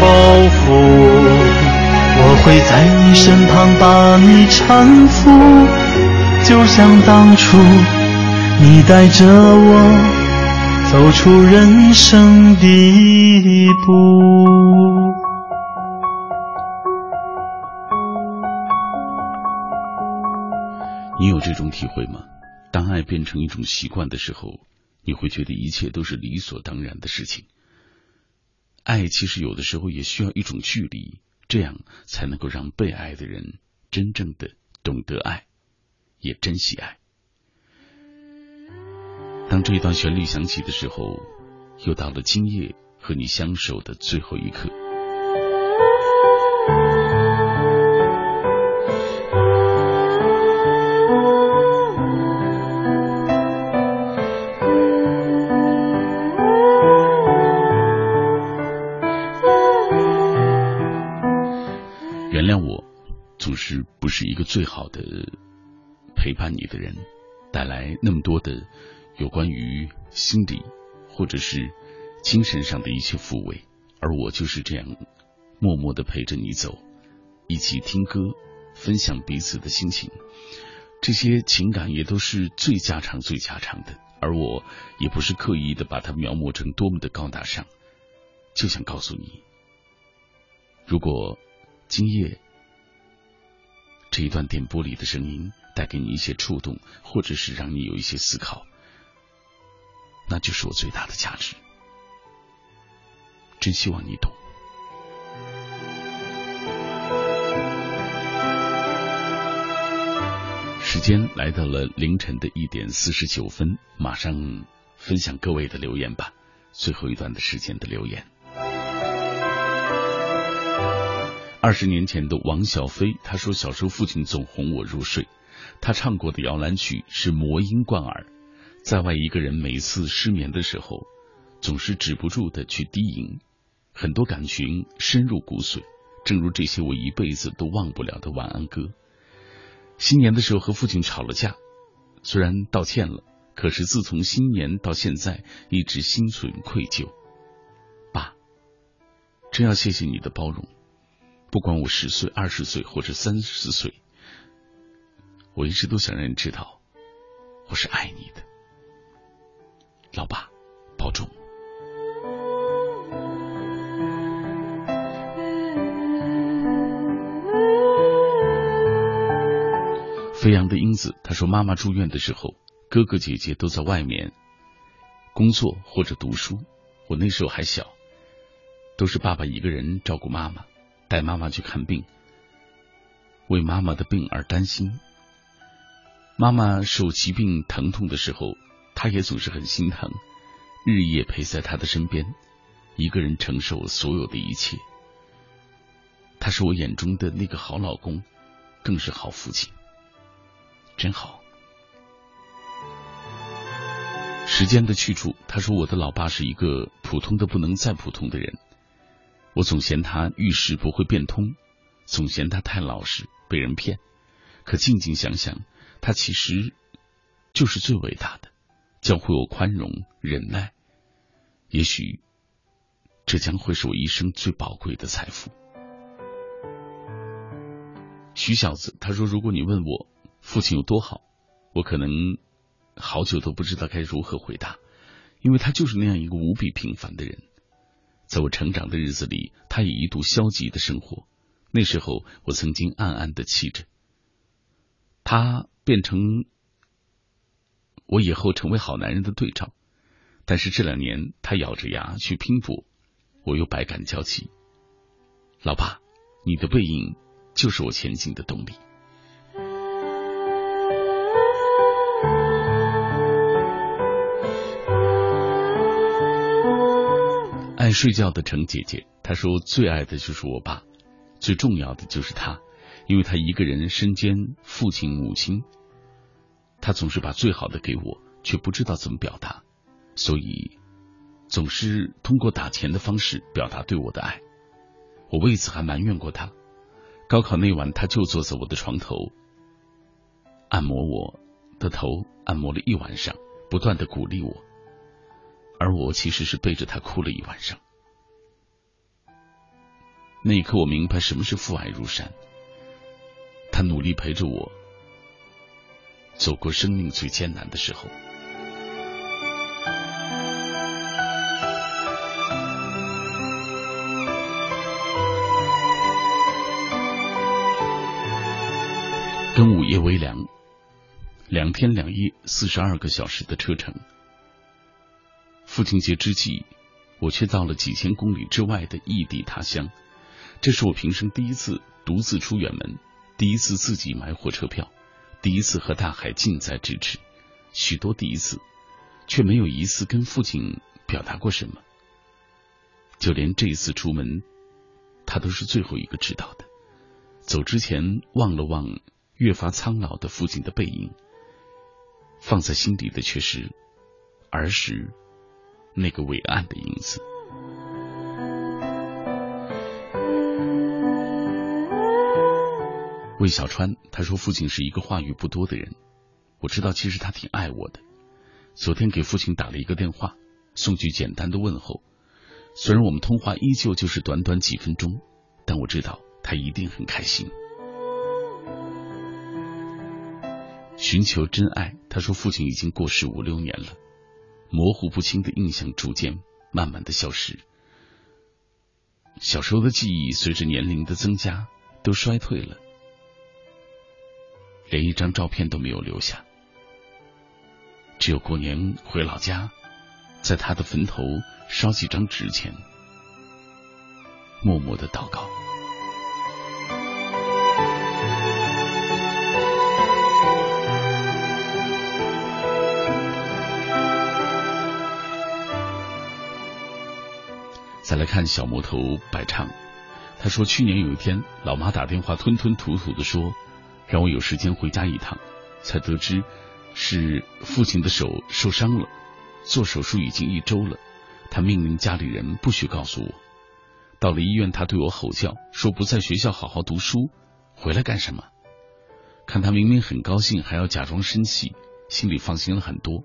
包袱，我会在你身旁把你搀扶，就像当初你带着我走出人生第一步。你有这种体会吗？当爱变成一种习惯的时候，你会觉得一切都是理所当然的事情。爱其实有的时候也需要一种距离，这样才能够让被爱的人真正的懂得爱，也珍惜爱。当这一段旋律响起的时候，又到了今夜和你相守的最后一刻。是不是一个最好的陪伴你的人，带来那么多的有关于心理或者是精神上的一切抚慰，而我就是这样默默的陪着你走，一起听歌，分享彼此的心情，这些情感也都是最家常、最家常的，而我也不是刻意的把它描摹成多么的高大上，就想告诉你，如果今夜这一段电波里的声音带给你一些触动，或者是让你有一些思考，那就是我最大的价值。真希望你懂。时间来到了凌晨的一点四十九分，马上分享各位的留言吧。最后一段的时间的留言。二十年前的王小飞，他说小时候父亲总哄我入睡，他唱过的摇篮曲是魔音贯耳。在外一个人每次失眠的时候，总是止不住的去低吟，很多感情深入骨髓，正如这些我一辈子都忘不了的晚安歌。新年的时候和父亲吵了架，虽然道歉了，可是自从新年到现在一直心存愧疚。爸，真要谢谢你的包容。不管我十岁、二十岁或者三十岁，我一直都想让人知道，我是爱你的，老爸，保重。飞扬的英子，他说：“妈妈住院的时候，哥哥姐姐都在外面工作或者读书，我那时候还小，都是爸爸一个人照顾妈妈。”带妈妈去看病，为妈妈的病而担心。妈妈受疾病疼痛的时候，他也总是很心疼，日夜陪在他的身边，一个人承受所有的一切。他是我眼中的那个好老公，更是好父亲，真好。时间的去处，他说我的老爸是一个普通的不能再普通的人。我总嫌他遇事不会变通，总嫌他太老实，被人骗。可静静想想，他其实就是最伟大的，教会我宽容忍耐。也许这将会是我一生最宝贵的财富。徐小子他说：“如果你问我父亲有多好，我可能好久都不知道该如何回答，因为他就是那样一个无比平凡的人。”在我成长的日子里，他也一度消极的生活。那时候，我曾经暗暗的气着他，变成我以后成为好男人的对照。但是这两年，他咬着牙去拼搏，我又百感交集。老爸，你的背影就是我前进的动力。爱睡觉的程姐姐，她说最爱的就是我爸，最重要的就是他，因为他一个人身兼父亲母亲，他总是把最好的给我，却不知道怎么表达，所以总是通过打钱的方式表达对我的爱。我为此还埋怨过他。高考那晚，他就坐在我的床头，按摩我的头，按摩了一晚上，不断的鼓励我。而我其实是背着他哭了一晚上。那一刻，我明白什么是父爱如山。他努力陪着我走过生命最艰难的时候。跟午夜微凉，两天两夜，四十二个小时的车程。父亲节之际，我却到了几千公里之外的异地他乡。这是我平生第一次独自出远门，第一次自己买火车票，第一次和大海近在咫尺。许多第一次，却没有一次跟父亲表达过什么。就连这一次出门，他都是最后一个知道的。走之前望了望越发苍老的父亲的背影，放在心底的却是儿时那个伟岸的影子。魏小川他说：“父亲是一个话语不多的人，我知道其实他挺爱我的。昨天给父亲打了一个电话，送句简单的问候。虽然我们通话依旧就是短短几分钟，但我知道。”他一定很开心。寻求真爱，他说父亲已经过世五六年了，模糊不清的印象逐渐慢慢的消失，小时候的记忆随着年龄的增加都衰退了，连一张照片都没有留下，只有过年回老家，在他的坟头烧几张纸钱，默默的祷告。再来看小魔头百唱，他说去年有一天，老妈打电话吞吞吐吐的说，让我有时间回家一趟，才得知是父亲的手受伤了，做手术已经一周了，他命令家里人不许告诉我。到了医院，他对我吼叫，说不在学校好好读书，回来干什么？看他明明很高兴，还要假装生气，心里放心了很多。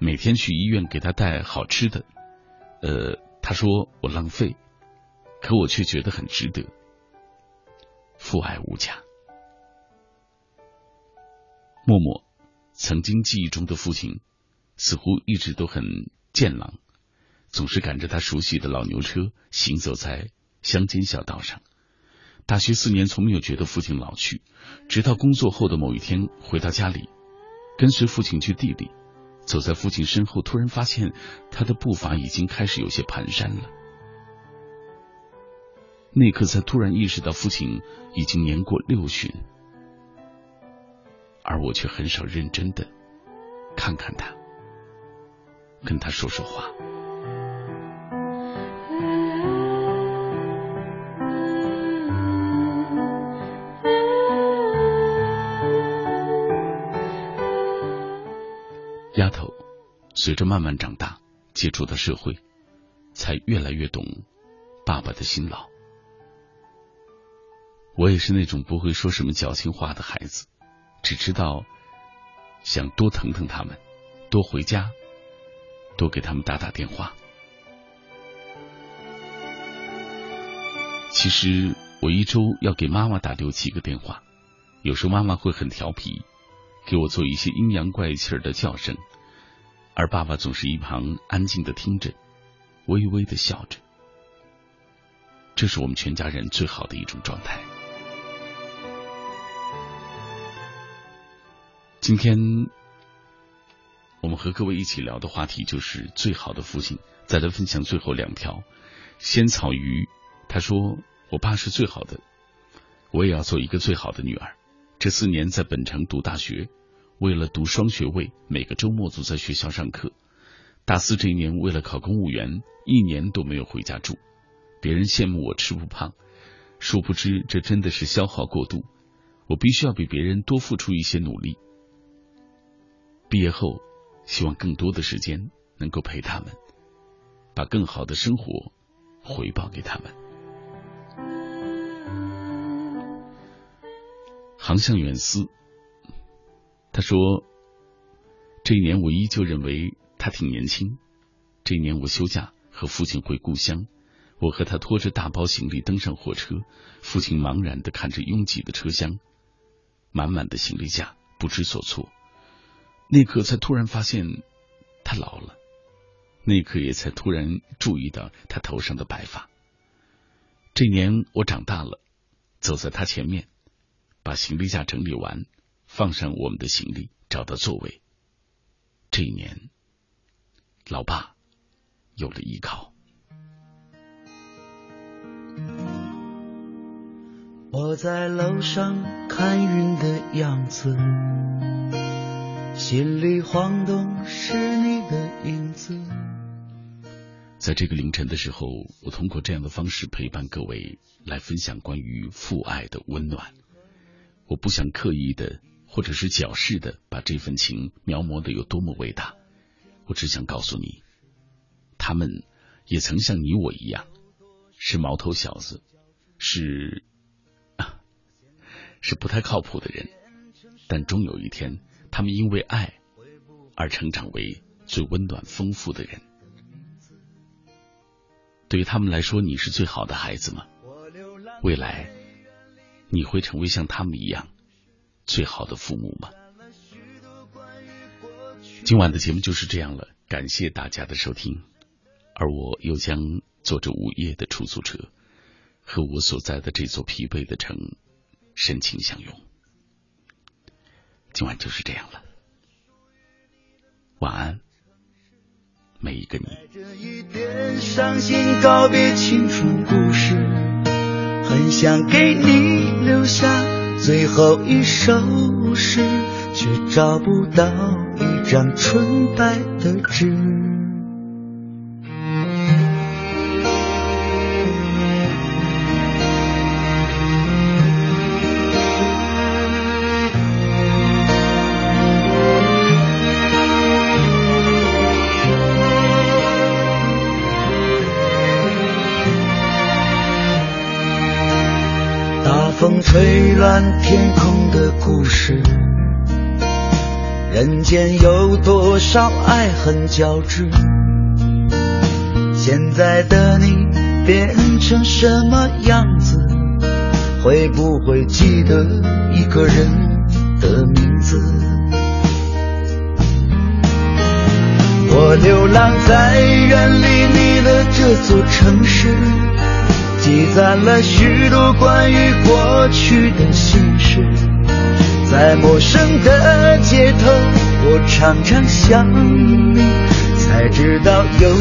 每天去医院给他带好吃的，呃。他说我浪费，可我却觉得很值得。父爱无价。默默，曾经记忆中的父亲，似乎一直都很健朗，总是赶着他熟悉的老牛车行走在乡间小道上。大学四年，从没有觉得父亲老去，直到工作后的某一天回到家里，跟随父亲去地里。走在父亲身后，突然发现他的步伐已经开始有些蹒跚了。那刻才突然意识到父亲已经年过六旬，而我却很少认真的看看他，跟他说说话。丫头，随着慢慢长大，接触到社会，才越来越懂爸爸的辛劳。我也是那种不会说什么矫情话的孩子，只知道想多疼疼他们，多回家，多给他们打打电话。其实我一周要给妈妈打六七个电话，有时候妈妈会很调皮。给我做一些阴阳怪气的叫声，而爸爸总是一旁安静的听着，微微的笑着。这是我们全家人最好的一种状态。今天我们和各位一起聊的话题就是最好的父亲。再来分享最后两条。仙草鱼他说：“我爸是最好的，我也要做一个最好的女儿。”这四年在本城读大学，为了读双学位，每个周末都在学校上课。大四这一年，为了考公务员，一年都没有回家住。别人羡慕我吃不胖，殊不知这真的是消耗过度。我必须要比别人多付出一些努力。毕业后，希望更多的时间能够陪他们，把更好的生活回报给他们。航向远思，他说：“这一年我依旧认为他挺年轻。这一年我休假和父亲回故乡，我和他拖着大包行李登上火车，父亲茫然的看着拥挤的车厢，满满的行李架，不知所措。那刻才突然发现他老了，那刻也才突然注意到他头上的白发。这一年我长大了，走在他前面。”把行李架整理完，放上我们的行李，找到座位。这一年，老爸有了依靠。我在楼上看云的样子，心里晃动是你的影子在这个凌晨的时候，我通过这样的方式陪伴各位，来分享关于父爱的温暖。我不想刻意的或者是矫饰的把这份情描摹的有多么伟大，我只想告诉你，他们也曾像你我一样，是毛头小子，是啊是不太靠谱的人，但终有一天，他们因为爱而成长为最温暖丰富的人。对于他们来说，你是最好的孩子吗？未来你会成为像他们一样最好的父母吗？今晚的节目就是这样了，感谢大家的收听，而我又将坐着午夜的出租车，和我所在的这座疲惫的城。深情相拥，今晚就是这样了。晚安，每一个你。很想给你留下最后一首诗，却找不到一张纯白的纸。风吹乱天空的故事，人间有多少爱恨交织？现在的你变成什么样子？会不会记得一个人的名字？我流浪在远离你的这座城市。积攒了许多关于过去的心事，在陌生的街头，我常常想你，才知道有。